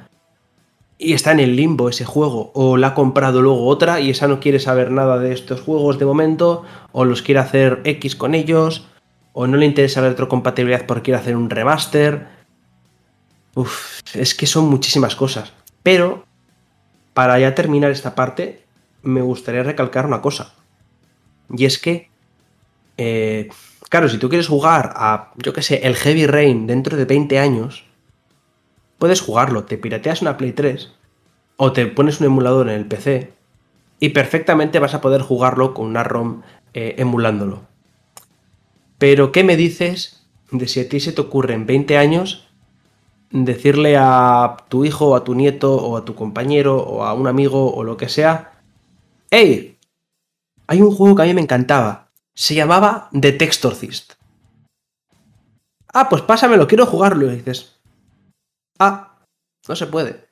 B: y está en el limbo ese juego. O la ha comprado luego otra y esa no quiere saber nada de estos juegos de momento, o los quiere hacer X con ellos, o no le interesa la retrocompatibilidad porque quiere hacer un remaster. Uf, es que son muchísimas cosas. Pero, para ya terminar esta parte, me gustaría recalcar una cosa. Y es que eh, Claro, si tú quieres jugar a, yo qué sé, el Heavy Rain dentro de 20 años, puedes jugarlo, te pirateas una Play 3 o te pones un emulador en el PC y perfectamente vas a poder jugarlo con una ROM eh, emulándolo. Pero, ¿qué me dices de si a ti se te ocurre en 20 años decirle a tu hijo o a tu nieto o a tu compañero o a un amigo o lo que sea, ¡Hey! Hay un juego que a mí me encantaba, se llamaba The Textorcist. Ah, pues pásamelo, quiero jugarlo. Y dices, ah, no se puede.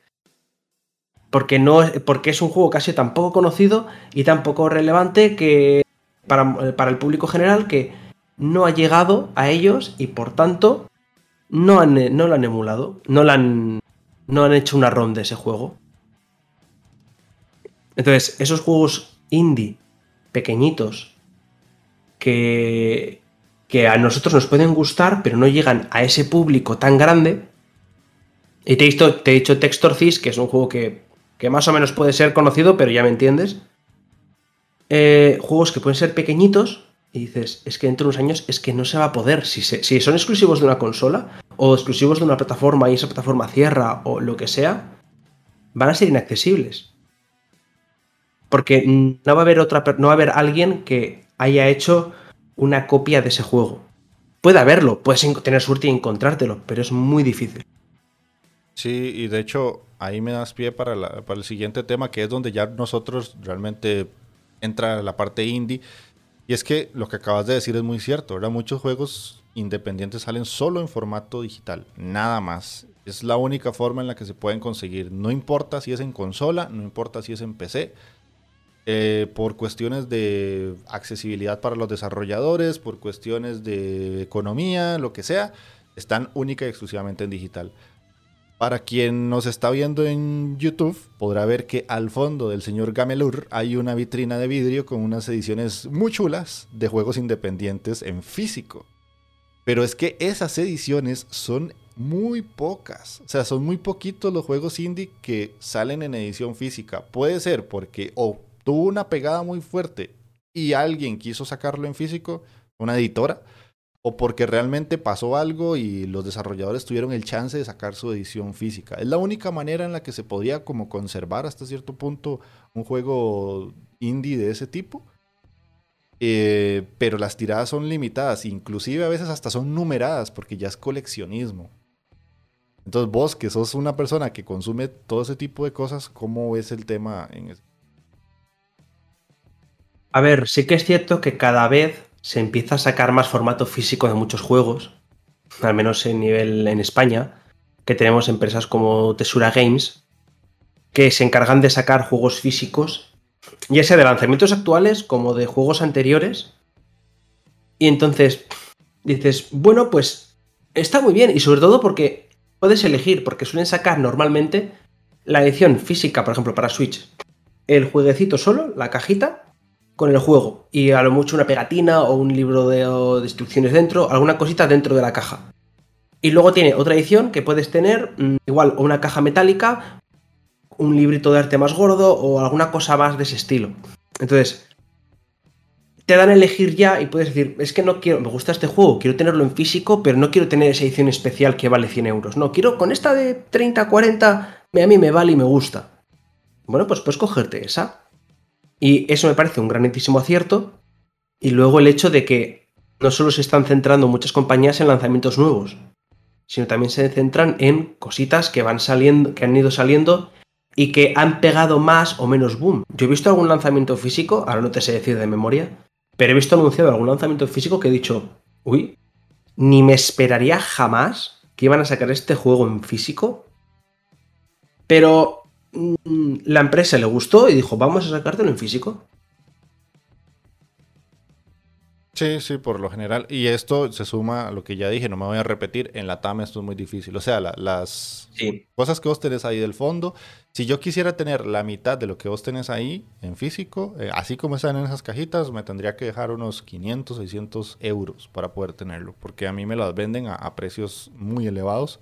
B: Porque, no, porque es un juego casi tan poco conocido y tan poco relevante que para, para el público general que no ha llegado a ellos y por tanto no, han, no lo han emulado, no, lo han, no han hecho una ronda de ese juego. Entonces, esos juegos indie, pequeñitos, que, que a nosotros nos pueden gustar, pero no llegan a ese público tan grande. Y te he, dicho, te he dicho Textorcis, que es un juego que, que, más o menos puede ser conocido, pero ya me entiendes. Eh, juegos que pueden ser pequeñitos, y dices, es que dentro de unos años es que no se va a poder. Si, si son exclusivos de una consola o exclusivos de una plataforma y esa plataforma cierra o lo que sea, van a ser inaccesibles. Porque no va a haber otra no va a haber alguien que haya hecho una copia de ese juego. Puede haberlo, puedes tener suerte y encontrártelo, pero es muy difícil.
A: Sí, y de hecho ahí me das pie para, para el siguiente tema, que es donde ya nosotros realmente entra la parte indie y es que lo que acabas de decir es muy cierto, ¿verdad? Muchos juegos independientes salen solo en formato digital, nada más. Es la única forma en la que se pueden conseguir. No importa si es en consola, no importa si es en PC. Eh, por cuestiones de accesibilidad para los desarrolladores, por cuestiones de economía, lo que sea, están única y exclusivamente en digital. Para quien nos está viendo en YouTube, podrá ver que al fondo del señor Gamelur hay una vitrina de vidrio con unas ediciones muy chulas de juegos independientes en físico. Pero es que esas ediciones son muy pocas. O sea, son muy poquitos los juegos indie que salen en edición física. Puede ser porque o tuvo una pegada muy fuerte y alguien quiso sacarlo en físico, una editora, o porque realmente pasó algo y los desarrolladores tuvieron el chance de sacar su edición física. Es la única manera en la que se podría como conservar hasta cierto punto un juego indie de ese tipo. Eh, pero las tiradas son limitadas, inclusive a veces hasta son numeradas porque ya es coleccionismo. Entonces vos, que sos una persona que consume todo ese tipo de cosas, ¿cómo ves el tema?
B: A ver, sí que es cierto que cada vez se empieza a sacar más formato físico de muchos juegos, al menos en nivel en España, que tenemos empresas como Tesura Games, que se encargan de sacar juegos físicos, ya sea de lanzamientos actuales como de juegos anteriores. Y entonces dices, bueno, pues está muy bien, y sobre todo porque puedes elegir, porque suelen sacar normalmente la edición física, por ejemplo, para Switch, el jueguecito solo, la cajita, con el juego y a lo mucho una pegatina o un libro de, instrucciones dentro, alguna cosita dentro de la caja. Y luego tiene otra edición que puedes tener mm, igual o una caja metálica, un librito de arte más gordo o alguna cosa más de ese estilo. Entonces, te dan a elegir ya y puedes decir, es que no quiero, me gusta este juego, quiero tenerlo en físico, pero no quiero tener esa edición especial que vale 100 euros. No, quiero con esta de 30, 40, a mí me vale y me gusta. Bueno, pues puedes cogerte esa y eso me parece un grandísimo acierto. Y luego el hecho de que no solo se están centrando muchas compañías en lanzamientos nuevos, sino también se centran en cositas que van saliendo, que han ido saliendo y que han pegado más o menos boom. Yo he visto algún lanzamiento físico, ahora no te sé decir de memoria, pero he visto anunciado algún lanzamiento físico que he dicho, uy, ni me esperaría jamás que iban a sacar este juego en físico. Pero la empresa le gustó y dijo, vamos a sacártelo en físico.
A: Sí, sí, por lo general. Y esto se suma a lo que ya dije, no me voy a repetir, en la TAM esto es muy difícil. O sea, las cosas que vos tenés ahí del fondo, si yo quisiera tener la mitad de lo que vos tenés ahí en físico, eh, así como están en esas cajitas, me tendría que dejar unos 500, 600 euros para poder tenerlo, porque a mí me las venden a precios muy elevados.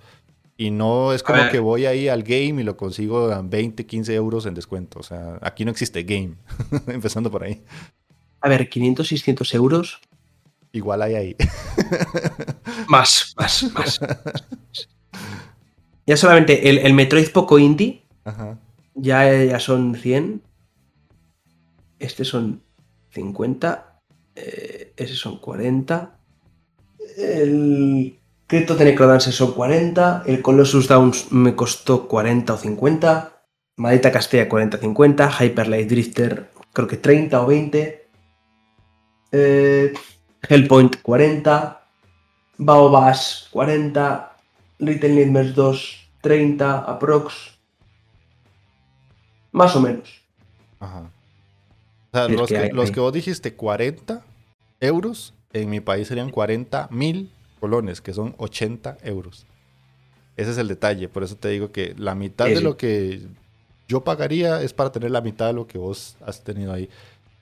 A: Y no es como que voy ahí al game y lo consigo a 20, 15 euros en descuento. O sea, aquí no existe game. Empezando por ahí.
B: A ver, 500, 600 euros.
A: Igual hay ahí.
B: más, más, más. Ya solamente el, Metroid Poco Indie. Ya, ya son 100. Este son 50. Eh, ese son 40. El Crypto Necrodance son 40, el Colossus Downs me costó 40 o 50, Maldita Castella 40-50, Hyperlight Drifter creo que 30 o 20, eh, Hellpoint 40, Baobas 40, Little Nightmares 2 30 aprox, más o menos.
A: Ajá. O sea, los, que, los que vos dijiste 40 euros en mi país serían 40 mil colones, que son 80 euros. Ese es el detalle, por eso te digo que la mitad de lo que yo pagaría es para tener la mitad de lo que vos has tenido ahí.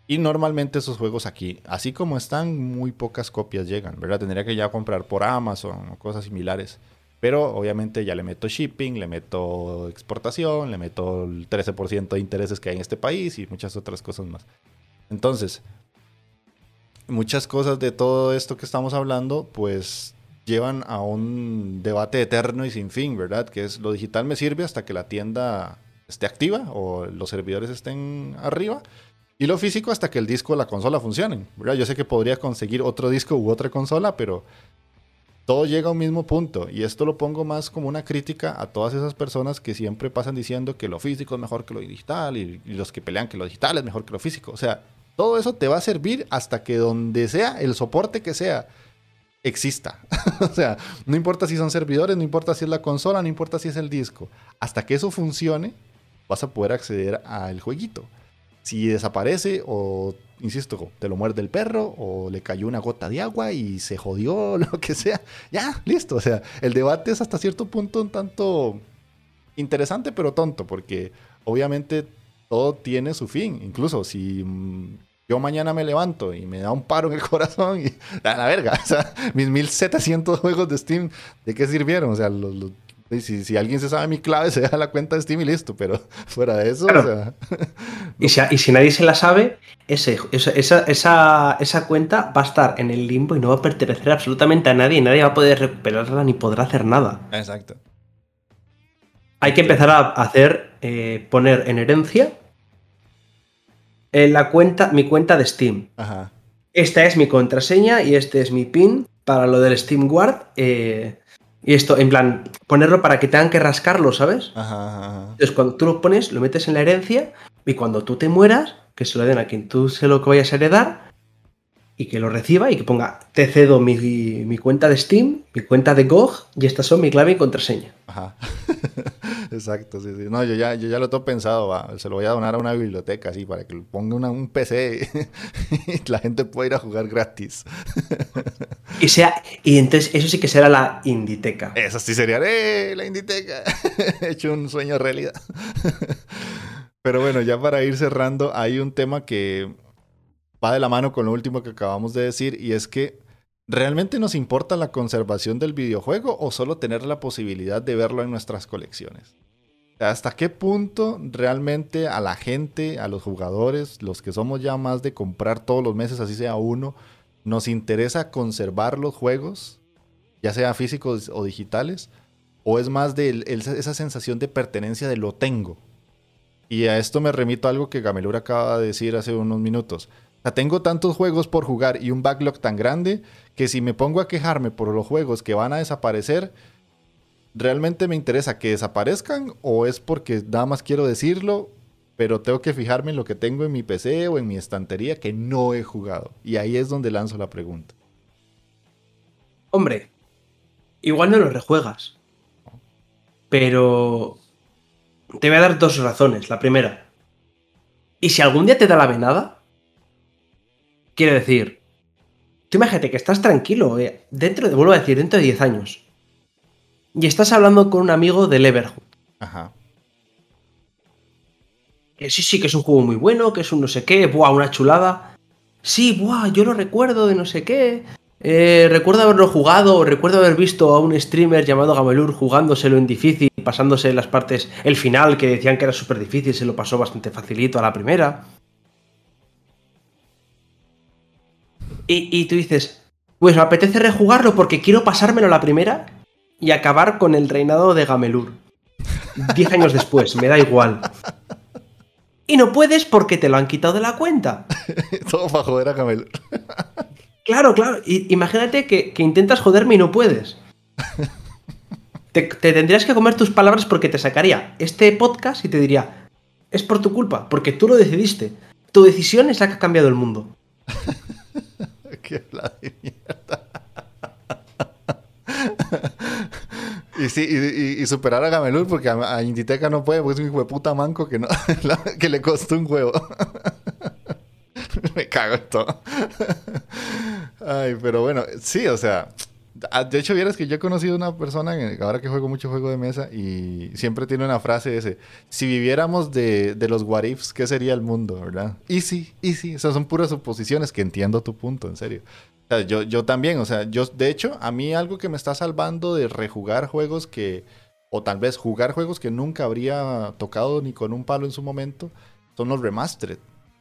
A: Y normalmente esos juegos aquí, así como están, muy pocas copias llegan, ¿verdad? Tendría que ya comprar por Amazon o cosas similares. Pero obviamente ya le meto shipping, le meto exportación, le meto el 13% de intereses que hay en este país y muchas otras cosas más. Entonces, muchas cosas de todo esto que estamos hablando, pues llevan a un debate eterno y sin fin, ¿verdad? Que es lo digital me sirve hasta que la tienda esté activa o los servidores estén arriba. Y lo físico hasta que el disco o la consola funcionen. ¿verdad? Yo sé que podría conseguir otro disco u otra consola, pero todo llega a un mismo punto. Y esto lo pongo más como una crítica a todas esas personas que siempre pasan diciendo que lo físico es mejor que lo digital y, los que pelean que lo digital es mejor que lo físico. O sea, todo eso te va a servir hasta que donde sea, el soporte que sea, exista. o sea, no importa si son servidores, no importa si es la consola, no importa si es el disco. Hasta que eso funcione, vas a poder acceder al jueguito. Si desaparece o, insisto, te lo muerde el perro o le cayó una gota de agua y se jodió, lo que sea, ya, listo. O sea, el debate es hasta cierto punto un tanto interesante pero tonto porque obviamente todo tiene su fin. Incluso si mm, yo mañana me levanto y me da un paro en el corazón y a la verga, o sea, mis 1700 juegos de Steam, ¿de qué sirvieron? O sea, los si, si, alguien se sabe mi clave, se deja la cuenta de Steam y listo, pero fuera de eso. O sea,
B: y, si, y, si, nadie se la sabe, ese, esa, esa, esa, cuenta va a estar en el limbo y no va a pertenecer absolutamente a nadie y nadie va a poder recuperarla ni podrá hacer nada.
A: Exacto.
B: Hay que empezar a hacer, eh, poner en herencia en la cuenta, mi cuenta de Steam.
A: Ajá.
B: Esta es mi contraseña y este es mi pin para lo del Steam Guard. Eh, y esto, en plan, ponerlo para que tengan que rascarlo, ¿sabes?
A: Ajá,
B: Entonces, cuando tú lo pones, lo metes en la herencia y cuando tú te mueras, que se lo den a quien tú se lo que vayas a heredar y que lo reciba y que ponga, te cedo mi, mi cuenta de Steam, mi cuenta de GOG y estas son mi clave y contraseña.
A: Ajá. Exacto, sí, sí. No, yo ya, yo ya lo tengo pensado, va. se lo voy a donar a una biblioteca, así, para que ponga un PC y la gente pueda ir a jugar gratis.
B: y, sea, y entonces eso sí que será la Inditeca.
A: Eso sí sería, ¡eh! La Inditeca. He hecho un sueño realidad. Pero bueno, ya para ir cerrando, hay un tema que va de la mano con lo último que acabamos de decir, y es que ¿Realmente nos importa la conservación del videojuego o solo tener la posibilidad de verlo en nuestras colecciones? ¿Hasta qué punto realmente a la gente, a los jugadores, los que somos ya más de comprar todos los meses, así sea uno, nos interesa conservar los juegos, ya sea físicos o digitales? ¿O es más de esa sensación de pertenencia de lo tengo? Y a esto me remito a algo que Gamelur acaba de decir hace unos minutos sea, tengo tantos juegos por jugar y un backlog tan grande que si me pongo a quejarme por los juegos que van a desaparecer, ¿realmente me interesa que desaparezcan o es porque nada más quiero decirlo, pero tengo que fijarme en lo que tengo en mi PC o en mi estantería que no he jugado? Y ahí es donde lanzo la pregunta.
B: Hombre, igual no lo rejuegas. Pero te voy a dar dos razones. La primera, ¿y si algún día te da la venada? Quiero decir, tú imagínate que estás tranquilo, eh, dentro de, vuelvo a decir, dentro de 10 años. Y estás hablando con un amigo del Everhood.
A: Ajá.
B: Que sí, sí, que es un juego muy bueno, que es un no sé qué, buah, una chulada. Sí, buah, yo lo recuerdo de no sé qué. Eh, recuerdo haberlo jugado, recuerdo haber visto a un streamer llamado Gamelur jugándoselo en difícil, pasándose las partes, el final que decían que era súper difícil, se lo pasó bastante facilito a la primera. Y, tú dices, pues me apetece rejugarlo porque quiero pasármelo la primera y acabar con el reinado de Gamelur. Diez años después, me da igual. Y no puedes porque te lo han quitado de la cuenta.
A: Todo para joder a Gamelur.
B: claro, claro. imagínate que, intentas joderme y no puedes. Te, te, tendrías que comer tus palabras porque te sacaría este podcast y te diría, es por tu culpa, porque tú lo decidiste. Tu decisión es la que ha cambiado el mundo.
A: Qué de mierda. Y, sí, y, superar a Gamelur porque a, Inditeca no puede, porque es un hijo de puta manco que, no, que le costó un huevo. Me cago en todo. Ay, pero bueno, sí, o sea, ah, de hecho, vieras que yo he conocido una persona, ahora que juego mucho juego de mesa, y siempre tiene una frase ese, si viviéramos de, de los what ifs, ¿qué sería el mundo, verdad? Y sí, y sí, esas son puras suposiciones, que entiendo tu punto, en serio. Yo, yo también, o sea, yo, de hecho, a mí algo que me está salvando de rejugar juegos que, o tal vez jugar juegos que nunca habría tocado ni con un palo en su momento, son los remastered.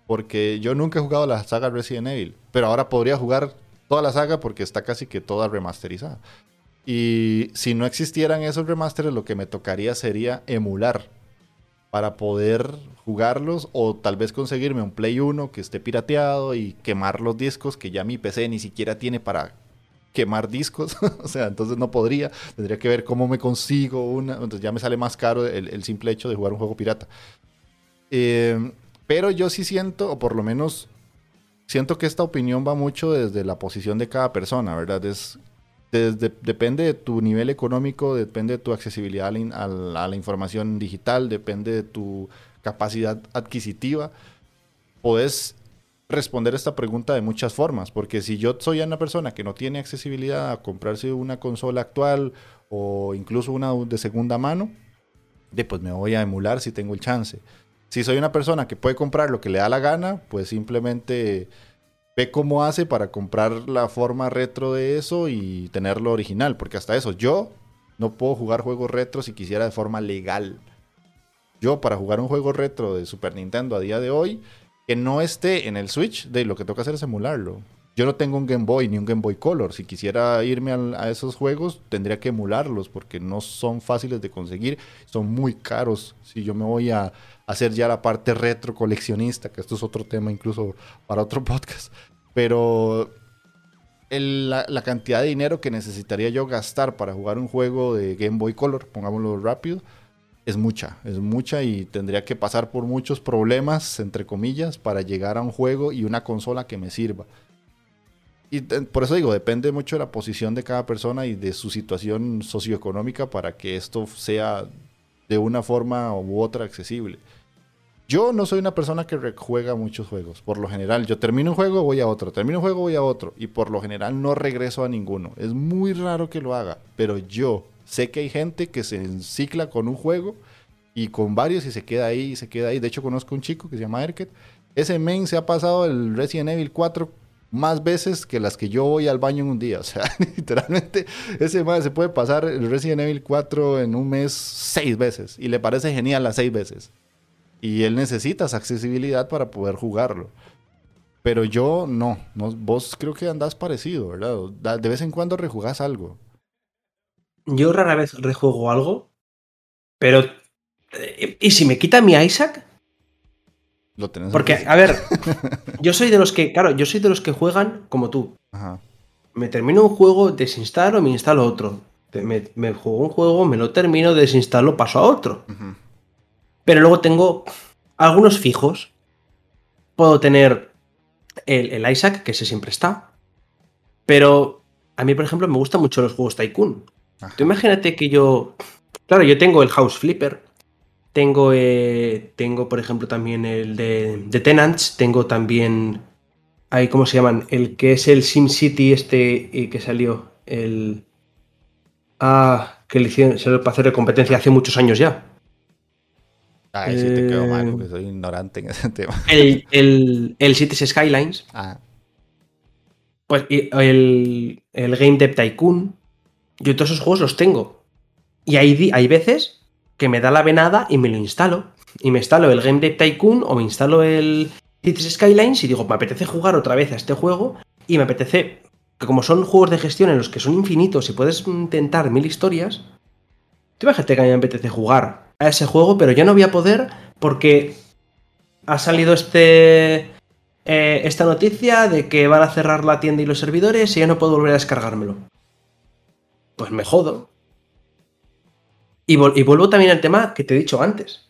A: Porque yo nunca he jugado la saga Resident Evil, pero ahora podría jugar toda la saga porque está casi que toda remasterizada. Y si no existieran esos remasters, lo que me tocaría sería emular para poder jugarlos o tal vez conseguirme un Play 1 que esté pirateado y quemar los discos que ya mi PC ni siquiera tiene para quemar discos. o sea, entonces no podría. Tendría que ver cómo me consigo una. Entonces ya me sale más caro el, simple hecho de jugar un juego pirata. Eh, pero yo sí siento, o por lo menos siento que esta opinión va mucho desde la posición de cada persona, ¿verdad? Es, desde, depende de tu nivel económico, depende de tu accesibilidad a la, a la, información digital, depende de tu capacidad adquisitiva. Puedes responder esta pregunta de muchas formas, porque si yo soy una persona que no tiene accesibilidad a comprarse una consola actual o incluso una de segunda mano, pues me voy a emular si tengo el chance. Si soy una persona que puede comprar lo que le da la gana, pues simplemente ve cómo hace para comprar la forma retro de eso y tenerlo original. Porque hasta eso, yo no puedo jugar juegos retro si quisiera de forma legal. Yo para jugar un juego retro de Super Nintendo a día de hoy, que no esté en el Switch, de lo que toca hacer es emularlo. Yo no tengo un Game Boy ni un Game Boy Color. Si quisiera irme a, esos juegos, tendría que emularlos porque no son fáciles de conseguir. Son muy caros. Si yo me voy a hacer ya la parte retro coleccionista, que esto es otro tema incluso para otro podcast. Pero la, la, cantidad de dinero que necesitaría yo gastar para jugar un juego de Game Boy Color, pongámoslo rápido, es mucha, es mucha y tendría que pasar por muchos problemas, entre comillas, para llegar a un juego y una consola que me sirva. Y por eso digo, depende mucho de la posición de cada persona y de su situación socioeconómica para que esto sea de una forma u otra accesible. Yo no soy una persona que juega muchos juegos. Por lo general, yo termino un juego, voy a otro. Termino un juego, voy a otro. Y por lo general no regreso a ninguno. Es muy raro que lo haga. Pero yo sé que hay gente que se encicla con un juego y con varios y se queda ahí y se queda ahí. De hecho, conozco un chico que se llama Erket. Ese men se ha pasado el Resident Evil 4 más veces que las que yo voy al baño en un día. O sea, literalmente ese se puede pasar el Resident Evil 4 en un mes seis veces y le parece genial las seis veces. Y él necesita esa accesibilidad para poder jugarlo. Pero yo no, no vos creo que andás parecido, ¿verdad? De vez en cuando rejugás algo.
B: Yo rara vez rejuego algo, pero eh, ¿y si me quita mi Isaac?
A: Lo tenés
B: Porque, a ver, yo soy de los que, claro, yo soy de los que juegan como tú.
A: Ajá.
B: Me termino un juego, desinstalo, me instalo otro. Me, me juego un juego, me lo termino, desinstalo, paso a otro.
A: Uh -huh.
B: Pero luego tengo algunos fijos. Puedo tener el, el, Isaac, que ese siempre está. Pero a mí, por ejemplo, me gustan mucho los juegos Tycoon. Ajá. Tú imagínate que yo. Claro, yo tengo el House Flipper. Tengo, eh, tengo por ejemplo, también el de, de, Tenants. Tengo también. Ahí, ¿Cómo se llaman? El que es el SimCity este eh, que salió. El. Ah, que le hicieron. Se para hacer de competencia hace muchos años ya.
A: Ah, sí te quedo mal porque soy ignorante en ese tema.
B: El, el, el Cities Skylines.
A: Ah.
B: Pues el, el Game Dev Tycoon. Yo todos esos juegos los tengo. Y hay, hay veces que me da la venada y me lo instalo. Y me instalo el Game Dev Tycoon o me instalo el Cities Skylines y digo, me apetece jugar otra vez a este juego. Y me apetece, que como son juegos de gestión en los que son infinitos y puedes intentar mil historias, tú imagínate que a mí me apetece jugar a ese juego, pero yo no voy a poder porque ha salido este eh, esta noticia de que van a cerrar la tienda y los servidores y ya no puedo volver a descargármelo. Pues me jodo. Y, vol y vuelvo también al tema que te he dicho antes.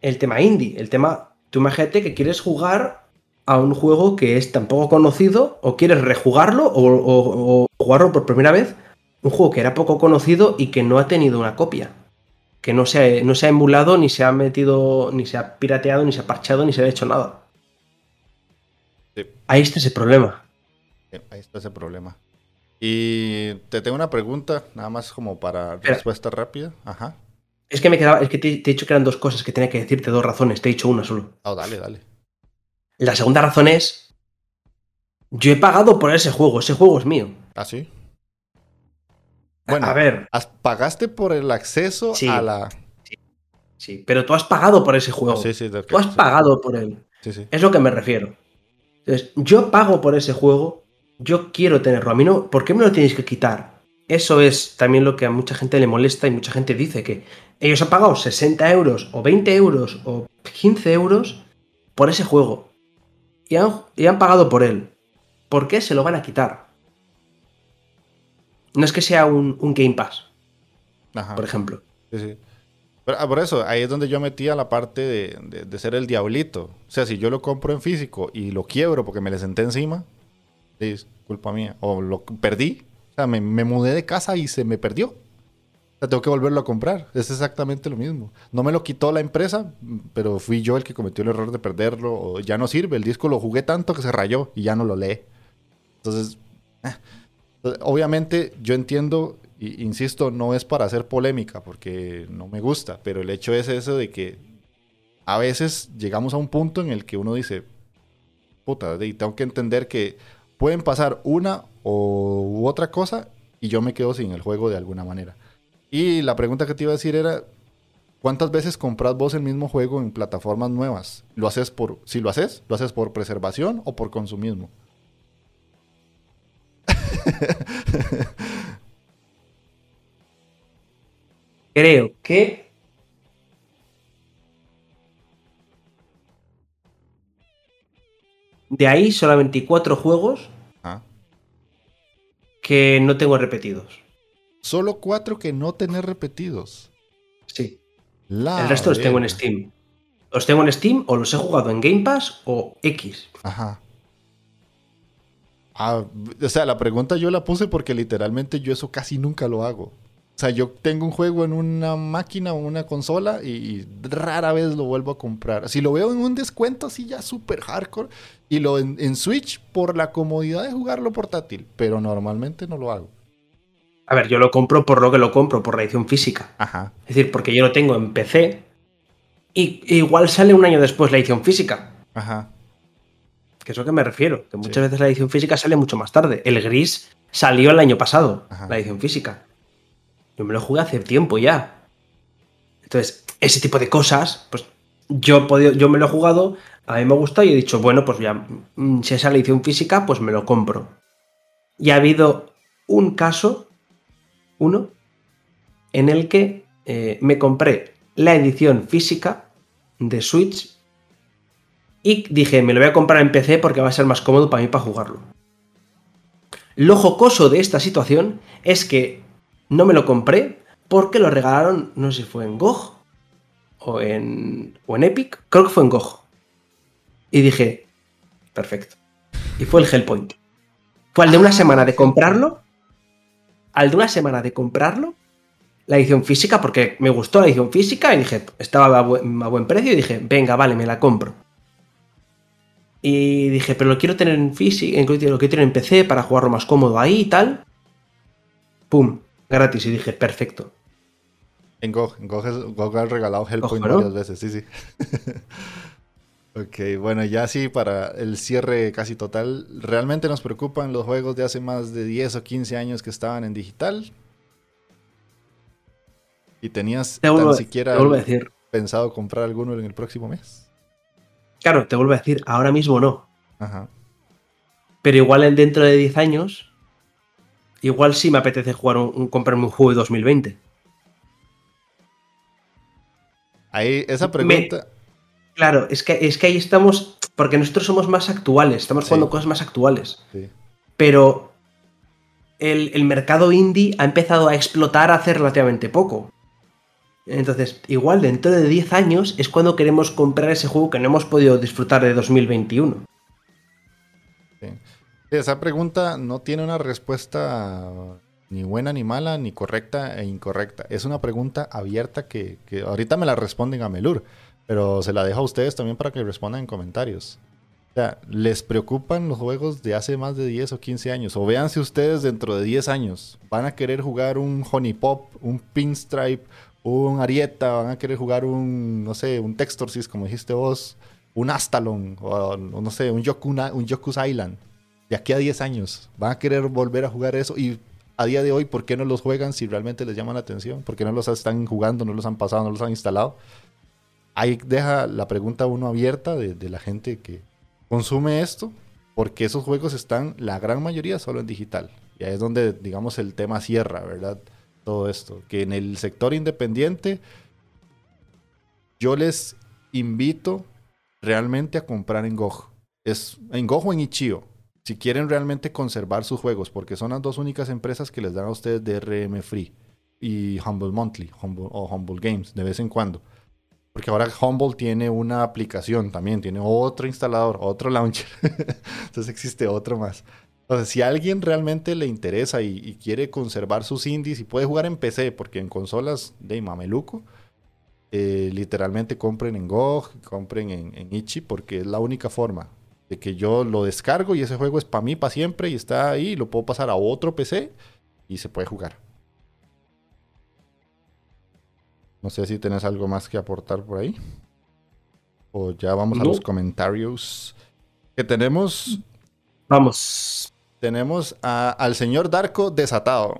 B: El tema indie, el tema... Tú imagínate que quieres jugar a un juego que es tan poco conocido o quieres rejugarlo o, o, o jugarlo por primera vez. Un juego que era poco conocido y que no ha tenido una copia que no se, ha, no se ha emulado, ni se ha metido, ni se ha pirateado, ni se ha parchado, ni se ha hecho nada. Sí. Ahí está ese problema.
A: Ahí está ese problema. Y te tengo una pregunta, nada más como para respuesta rápida. Ajá.
B: Es que me quedaba, es que te, te he dicho que eran dos cosas que tenía que decirte, dos razones, te he dicho una solo.
A: Oh, dale, dale.
B: La segunda razón es. Yo he pagado por ese juego, ese juego es mío.
A: ¿Ah, sí? Bueno,
B: a ver,
A: ¿pagaste por el acceso
B: Sí.
A: a la...?
B: sí, pero tú has pagado por ese juego.
A: Sí, sí,
B: Tú has pagado por él.
A: Sí, sí.
B: Es lo que me refiero. Entonces, yo pago por ese juego, yo quiero tenerlo. A mí no, ¿por qué me lo tienes que quitar? Eso es también lo que a mucha gente le molesta y mucha gente dice que ellos han pagado 60 euros o 20 euros o 15 euros por ese juego y han, y han pagado por él. ¿Por qué se lo van a quitar? No es que sea un, un Game Pass,
A: Ajá.
B: por ejemplo.
A: Sí, sí. Pero, ah, por eso, ahí es donde yo metía la parte de, de- de ser el diablito. O sea, si yo lo compro en físico y lo quiebro porque me le senté encima, es culpa mía. O lo perdí. O sea, me, me mudé de casa y se me perdió. O sea, tengo que volverlo a comprar. Es exactamente lo mismo. No me lo quitó la empresa, pero fui yo el que cometió el error de perderlo. O ya no sirve. El disco lo jugué tanto que se rayó y ya no lo lee. Entonces, eh. Obviamente yo entiendo, insisto, no es para hacer polémica, porque no me gusta, pero el hecho es eso de que a veces llegamos a un punto en el que uno dice, puta, y tengo que entender que pueden pasar una o u otra cosa y yo me quedo sin el juego de alguna manera. Y la pregunta que te iba a decir era, ¿cuántas veces compras vos el mismo juego en plataformas nuevas? ¿Lo haces por, si lo haces, lo haces por preservación o por consumismo?
B: Creo que de ahí solamente cuatro juegos
A: Ah.
B: que no tengo repetidos.
A: Solo cuatro que no tener repetidos.
B: Sí.
A: La
B: El resto los tengo en. Steam. Los tengo en Steam o los he jugado en Game Pass o X.
A: Ajá. Ah, o sea, la pregunta yo la puse porque literalmente yo eso casi nunca lo hago. O sea, yo tengo un juego en una máquina o una consola y, y rara vez lo vuelvo a comprar. Si lo veo en un descuento así ya súper hardcore y lo en, en Switch por la comodidad de jugarlo portátil, pero normalmente no lo hago.
B: A ver, yo lo compro por lo que lo compro, por la edición física.
A: Ajá.
B: Es decir, porque yo lo tengo en PC y igual sale un año después la edición física.
A: Ajá.
B: Que es lo que me refiero. Que muchas
A: Sí.
B: veces la edición física sale mucho más tarde. El gris salió el año pasado,
A: Ajá.
B: la edición física. Yo me lo jugué hace tiempo ya. Entonces, ese tipo de cosas, pues yo, podido, yo me lo he jugado, a mí me gusta y he dicho, bueno, pues ya, mm, si es la edición física, pues me lo compro. Y ha habido un caso, uno, en el que eh, me compré la edición física de Switch y dije, me lo voy a comprar en PC porque va a ser más cómodo para mí para jugarlo. Lo jocoso de esta situación es que no me lo compré porque lo regalaron, no sé si fue en GOG o en, o en Epic, creo que fue en GOG. Y dije, perfecto. Y fue el Hellpoint. Fue al de una
A: Ah,
B: semana de comprarlo, al de una semana de comprarlo, la edición física, porque me gustó la edición física y dije, estaba a buen, a buen precio y dije, venga, vale, me la compro. Y dije, pero lo quiero tener en físico, lo quiero tener en PC para jugarlo más cómodo ahí y tal. Pum, gratis. Y dije, perfecto.
A: En GOG, en GOG, es- GOG ha regalado Hellpoint varias veces, sí, sí. ok, bueno, ya sí, para el cierre casi total, ¿realmente nos preocupan los juegos de hace más de 10 o 15 años que estaban en digital? ¿Y tenías
B: Te
A: tan
B: a-
A: siquiera
B: te decir.
A: pensado comprar alguno en el próximo mes?
B: Claro, te vuelvo a decir, ahora mismo no.
A: Ajá.
B: Pero igual en dentro de 10 años, igual sí me apetece jugar un, un- comprarme un juego de 2020.
A: Ahí, esa
B: Me-
A: pregunta...
B: Claro, es que, es que ahí estamos, porque nosotros somos más actuales, estamos
A: Sí.
B: jugando cosas más actuales.
A: Sí.
B: Pero el, el mercado indie ha empezado a explotar hace relativamente poco. Entonces, igual dentro de 10 años es cuando queremos comprar ese juego que no hemos podido disfrutar de 2021.
A: Esa pregunta no tiene una respuesta ni buena ni mala, ni correcta e incorrecta. Es una pregunta abierta que, que ahorita me la responden a Melur, pero se la dejo a ustedes también para que respondan en comentarios. O sea, les preocupan los juegos de hace más de 10 o 15 años. O véanse ustedes dentro de 10 años. Van a querer jugar un Honey Pop, un Pinstripe, un Arieta, van a querer jugar un, no sé, un Textorsis, como dijiste vos, un Astalon, o, no sé, un, Yokuna, un Yoku's Island. De aquí a 10 años. Van a querer volver a jugar eso. Y a día de hoy, ¿por qué no los juegan si realmente les llama la atención? ¿Por qué no los están jugando, no los han pasado, no los han instalado? Ahí deja la pregunta uno abierta de, la gente que consume esto, porque esos juegos están, la gran mayoría, solo en digital. Y ahí es donde, digamos, el tema cierra, ¿verdad? Todo esto. Que en el sector independiente, yo les invito realmente a comprar en GOG. Es en GOG o en Ichio si quieren realmente conservar sus juegos, porque son las dos únicas empresas que les dan a ustedes DRM Free y Humble Monthly o Humble Games de vez en cuando. Porque ahora Humble tiene una aplicación también, tiene otro instalador, otro launcher. Entonces existe otro más. Entonces, si a alguien realmente le interesa y, quiere conservar sus indies y puede jugar en PC, porque en consolas de mameluco, eh, literalmente compren en GOG, compren en, en porque es la única forma de que yo lo descargo y ese juego es para mí para siempre y está ahí, lo puedo pasar a otro PC y se puede jugar. No sé si tenés algo más que aportar por ahí. O ya vamos a los comentarios. Que tenemos.
B: Vamos.
A: Tenemos al señor Darko desatado.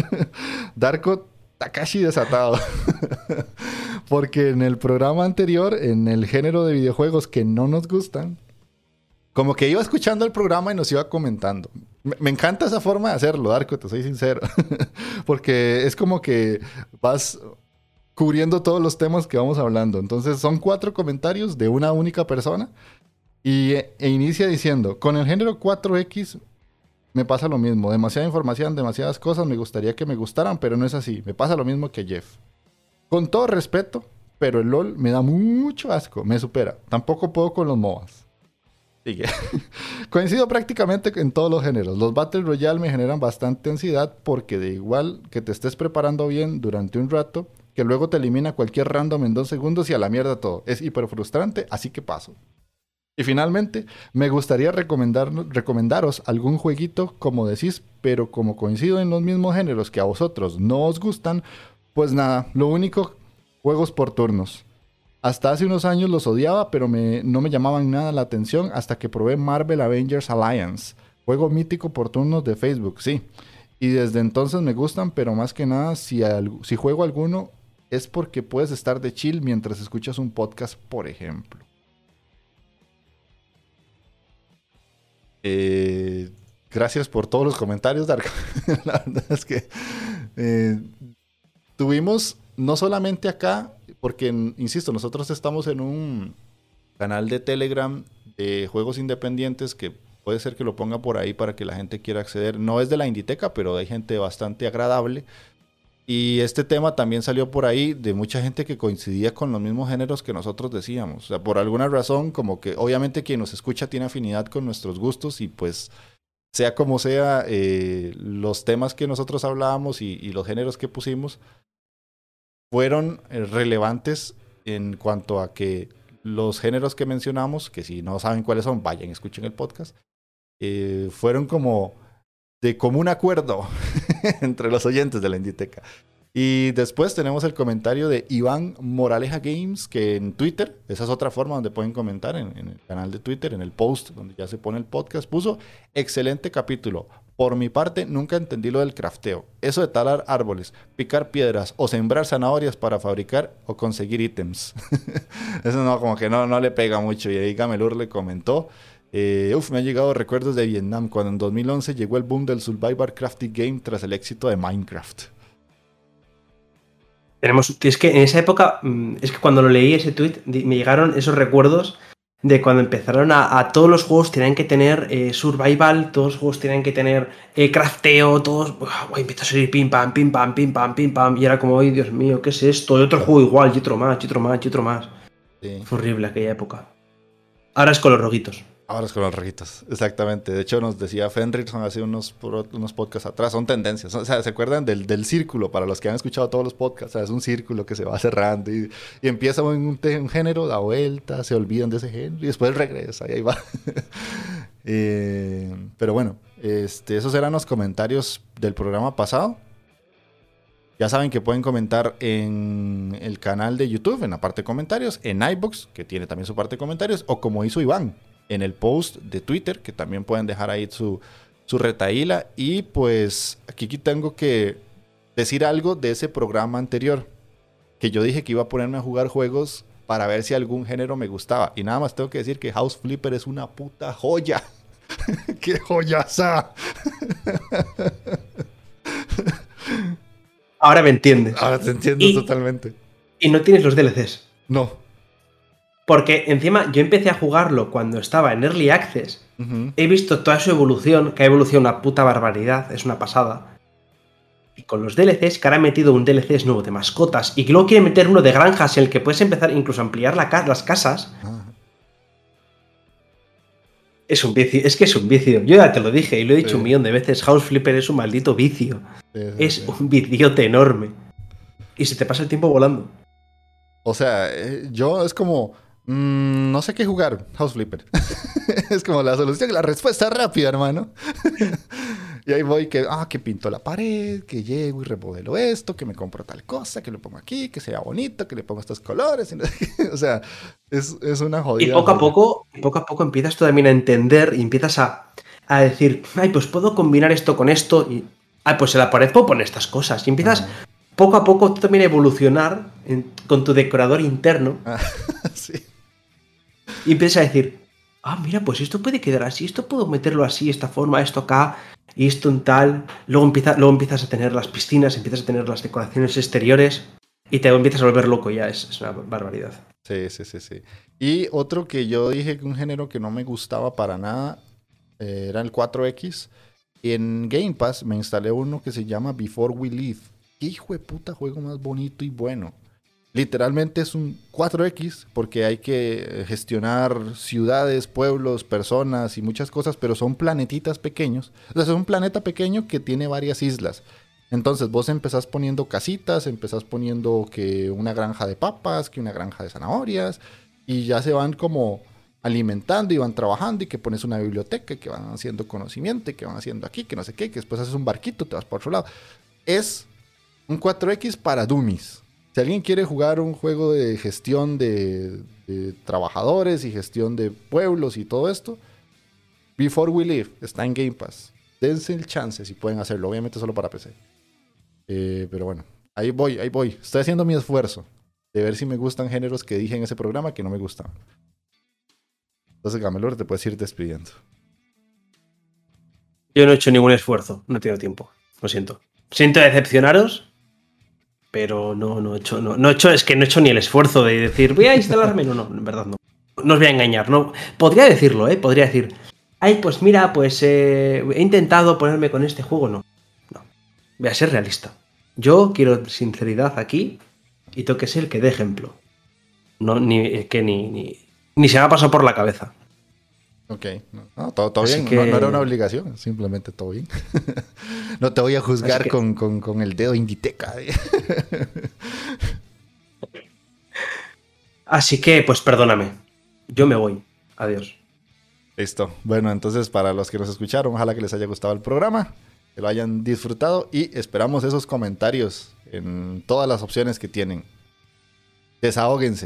A: Darko Takashi desatado. Porque en el programa anterior, en el género de videojuegos que no nos gustan, como que iba escuchando el programa y nos iba comentando. Me, encanta esa forma de hacerlo, Darko, te soy sincero. Porque es como que vas cubriendo todos los temas que vamos hablando. Entonces son cuatro comentarios de una única persona. Y e, inicia diciendo, con el género 4X me pasa lo mismo. Demasiada información, demasiadas cosas, me gustaría que me gustaran, pero no es así. Me pasa lo mismo que Jeff. Con todo respeto, pero el LOL me da mucho asco, me supera. Tampoco puedo con los MOBAs. Coincido prácticamente en todos los géneros. Los Battle Royale me generan bastante ansiedad porque de igual que te estés preparando bien durante un rato, que luego te elimina cualquier random en dos segundos y a la mierda todo. Es hiper frustrante, así que paso. Y finalmente, me gustaría recomendar, recomendaros algún jueguito, como decís, pero como coincido en los mismos géneros que a vosotros no os gustan, pues nada, lo único, juegos por turnos. Hasta hace unos años los odiaba, pero no me llamaban nada la atención hasta que probé Marvel Avengers Alliance, juego mítico por turnos de Facebook, sí. Y desde entonces me gustan, pero más que nada, si, si juego alguno, es porque puedes estar de chill mientras escuchas un podcast, por ejemplo. Eh, gracias por todos los comentarios, Dark. la verdad es que eh, tuvimos no solamente acá porque, insisto, nosotros estamos en un canal de Telegram de juegos independientes que puede ser que lo ponga por ahí para que la gente quiera acceder. No es de la Inditeca, pero hay gente bastante agradable. Y este tema también salió por ahí de mucha gente que coincidía con los mismos géneros que nosotros decíamos. O sea, por alguna razón, como que obviamente quien nos escucha tiene afinidad con nuestros gustos y pues sea como sea, eh, los temas que nosotros hablábamos y, y los géneros que pusimos fueron eh, relevantes en cuanto a que los géneros que mencionamos, que si no saben cuáles son, vayan, escuchen el podcast, eh, fueron como de común acuerdo entre los oyentes de la Inditeca. Y después tenemos el comentario de Iván Moraleja Games, que en Twitter, esa es otra forma donde pueden comentar, en, en, el canal de Twitter, en el post donde ya se pone el podcast, puso excelente capítulo. Por mi parte, nunca entendí lo del crafteo. Eso de talar árboles, picar piedras o sembrar zanahorias para fabricar o conseguir ítems. Eso no, como que no, no le pega mucho. Y ahí Gamelur le comentó. Eh, uf, me han llegado recuerdos de Vietnam, cuando en 2011 llegó el boom del Survivor Crafting Game tras el éxito de Minecraft.
B: Tenemos, es que en esa época, mm, es que cuando lo leí ese tweet, me llegaron esos recuerdos de cuando empezaron a, todos los juegos tienen que tener eh, survival, todos los juegos tienen que tener eh, crafteo, todos, uy, empieza a salir pim pam, pim pam, pim pam, pim pam, y era como, ay Dios mío, ¿qué es esto? Y otro juego igual, y otro más, y otro más, y otro más. Fue horrible aquella época. Ahora es con los roguitos.
A: Ahora es con los rojitos, exactamente. De hecho, nos decía Fenrichson hace unos, unos podcasts atrás, son tendencias. O sea, ¿se acuerdan del, del, círculo? Para los que han escuchado todos los podcasts, o sea, es un círculo que se va cerrando y, y empieza en un, un, género, da vuelta, se olvidan de ese género y después regresa y ahí va. eh, pero bueno, este, esos eran los comentarios del programa pasado. Ya saben que pueden comentar en el canal de YouTube, en la parte de comentarios, en iBox, que tiene también su parte de comentarios, o como hizo Iván, en el post de Twitter, que también pueden dejar ahí su, su retaíla. Y pues aquí tengo que decir algo de ese programa anterior, que yo dije que iba a ponerme a jugar juegos para ver si algún género me gustaba. Y nada más tengo que decir que House Flipper es una puta joya. ¡Qué joyaza!
B: Ahora me entiendes.
A: Ahora te entiendo
B: Y-
A: totalmente.
B: Y no tienes los DLCs.
A: No.
B: Porque encima yo empecé a jugarlo cuando estaba en Early Access. He visto toda su evolución, que ha evolucionado una puta barbaridad, es una pasada. Y con los DLCs, que ahora han metido un DLC nuevo de mascotas y que luego quieren meter uno de granjas en el que puedes empezar incluso a ampliar la ca- las casas.
A: Ah,
B: Es un vicio, es que es un vicio. Yo ya te lo dije y lo he dicho
A: Sí.
B: un millón de veces. House Flipper es un maldito vicio.
A: sí, sí,
B: Es un viciote enorme. Y se te pasa el tiempo volando.
A: O sea, eh, yo es como. Mm, no sé qué jugar, House Flipper. es como la solución, la respuesta rápida, hermano. y ahí voy que, ah, que pinto la pared, que llego y remodelo esto, que me compro tal cosa, que lo pongo aquí, que sea bonito, que le pongo estos colores. y o sea, es, es una
B: Y
A: jodida.
B: poco a poco, poco a poco empiezas tú también a entender y empiezas a, a decir, ay, pues puedo combinar esto con esto y, ay, pues en la pared puedo poner estas cosas. Y empiezas
A: Ah.
B: poco a poco tú también a evolucionar en- con tu decorador interno
A: Ah, sí.
B: Y empiezas a decir, ah, mira, pues esto puede quedar así, esto puedo meterlo así, esta forma, esto acá y esto en tal. Luego, empieza, luego empiezas a tener las piscinas, empiezas a tener las decoraciones exteriores y te empiezas a volver loco ya, es, es una barbaridad.
A: Sí, sí, sí, sí. Y otro que yo dije que un género que no me gustaba para nada eh, era el 4X. Y en Game Pass me instalé uno que se llama Before We Leave. ¿Qué hijo de puta juego más bonito y bueno? Literalmente es un 4X porque hay que gestionar ciudades, pueblos, personas y muchas cosas, pero son planetitas pequeños. Es un planeta pequeño que tiene varias islas. Entonces vos empezás poniendo casitas, empezás poniendo que una granja de papas, que una granja de zanahorias, y ya se van como alimentando y van trabajando y que pones una biblioteca, que van haciendo conocimiento y que van haciendo aquí, que no sé qué, que después haces un barquito, te vas por otro lado. Es un 4X para dummies. Si alguien quiere jugar un juego de gestión de, trabajadores y gestión de pueblos y todo esto, Before We Live está en Game Pass. Dense el chance si pueden hacerlo, obviamente solo para PC. Eh, pero bueno, ahí voy, ahí voy. Estoy haciendo mi esfuerzo de ver si me gustan géneros que dije en ese programa que no me gustaban. Entonces, Gamelor, te puedes ir despidiendo.
B: Yo no he hecho ningún esfuerzo, no he tenido tiempo. Lo siento. Siento decepcionaros, pero no, no he hecho, no, no he hecho, es que no he hecho ni el esfuerzo de decir, voy a instalarme. No, no, en verdad no. No os voy a engañar, no. Podría decirlo, ¿eh? Podría decir, ay, pues mira, pues eh, he intentado ponerme con este juego. No, no. Voy a ser realista. Yo quiero sinceridad aquí y tengo que ser el que dé ejemplo. No, ni, es que ni, ni, ni se me ha pasado por la cabeza.
A: Ok, no, todo, todo bien,
B: que-
A: no, no era una obligación, simplemente todo bien. no te voy a juzgar
B: que-
A: con, con- con el dedo inditeca.
B: Así que, pues perdóname. Yo me voy. Adiós.
A: Listo. Bueno, entonces para los que nos escucharon, ojalá que les haya gustado el programa, que lo hayan disfrutado y esperamos esos comentarios en todas las opciones que tienen. Desahóguense.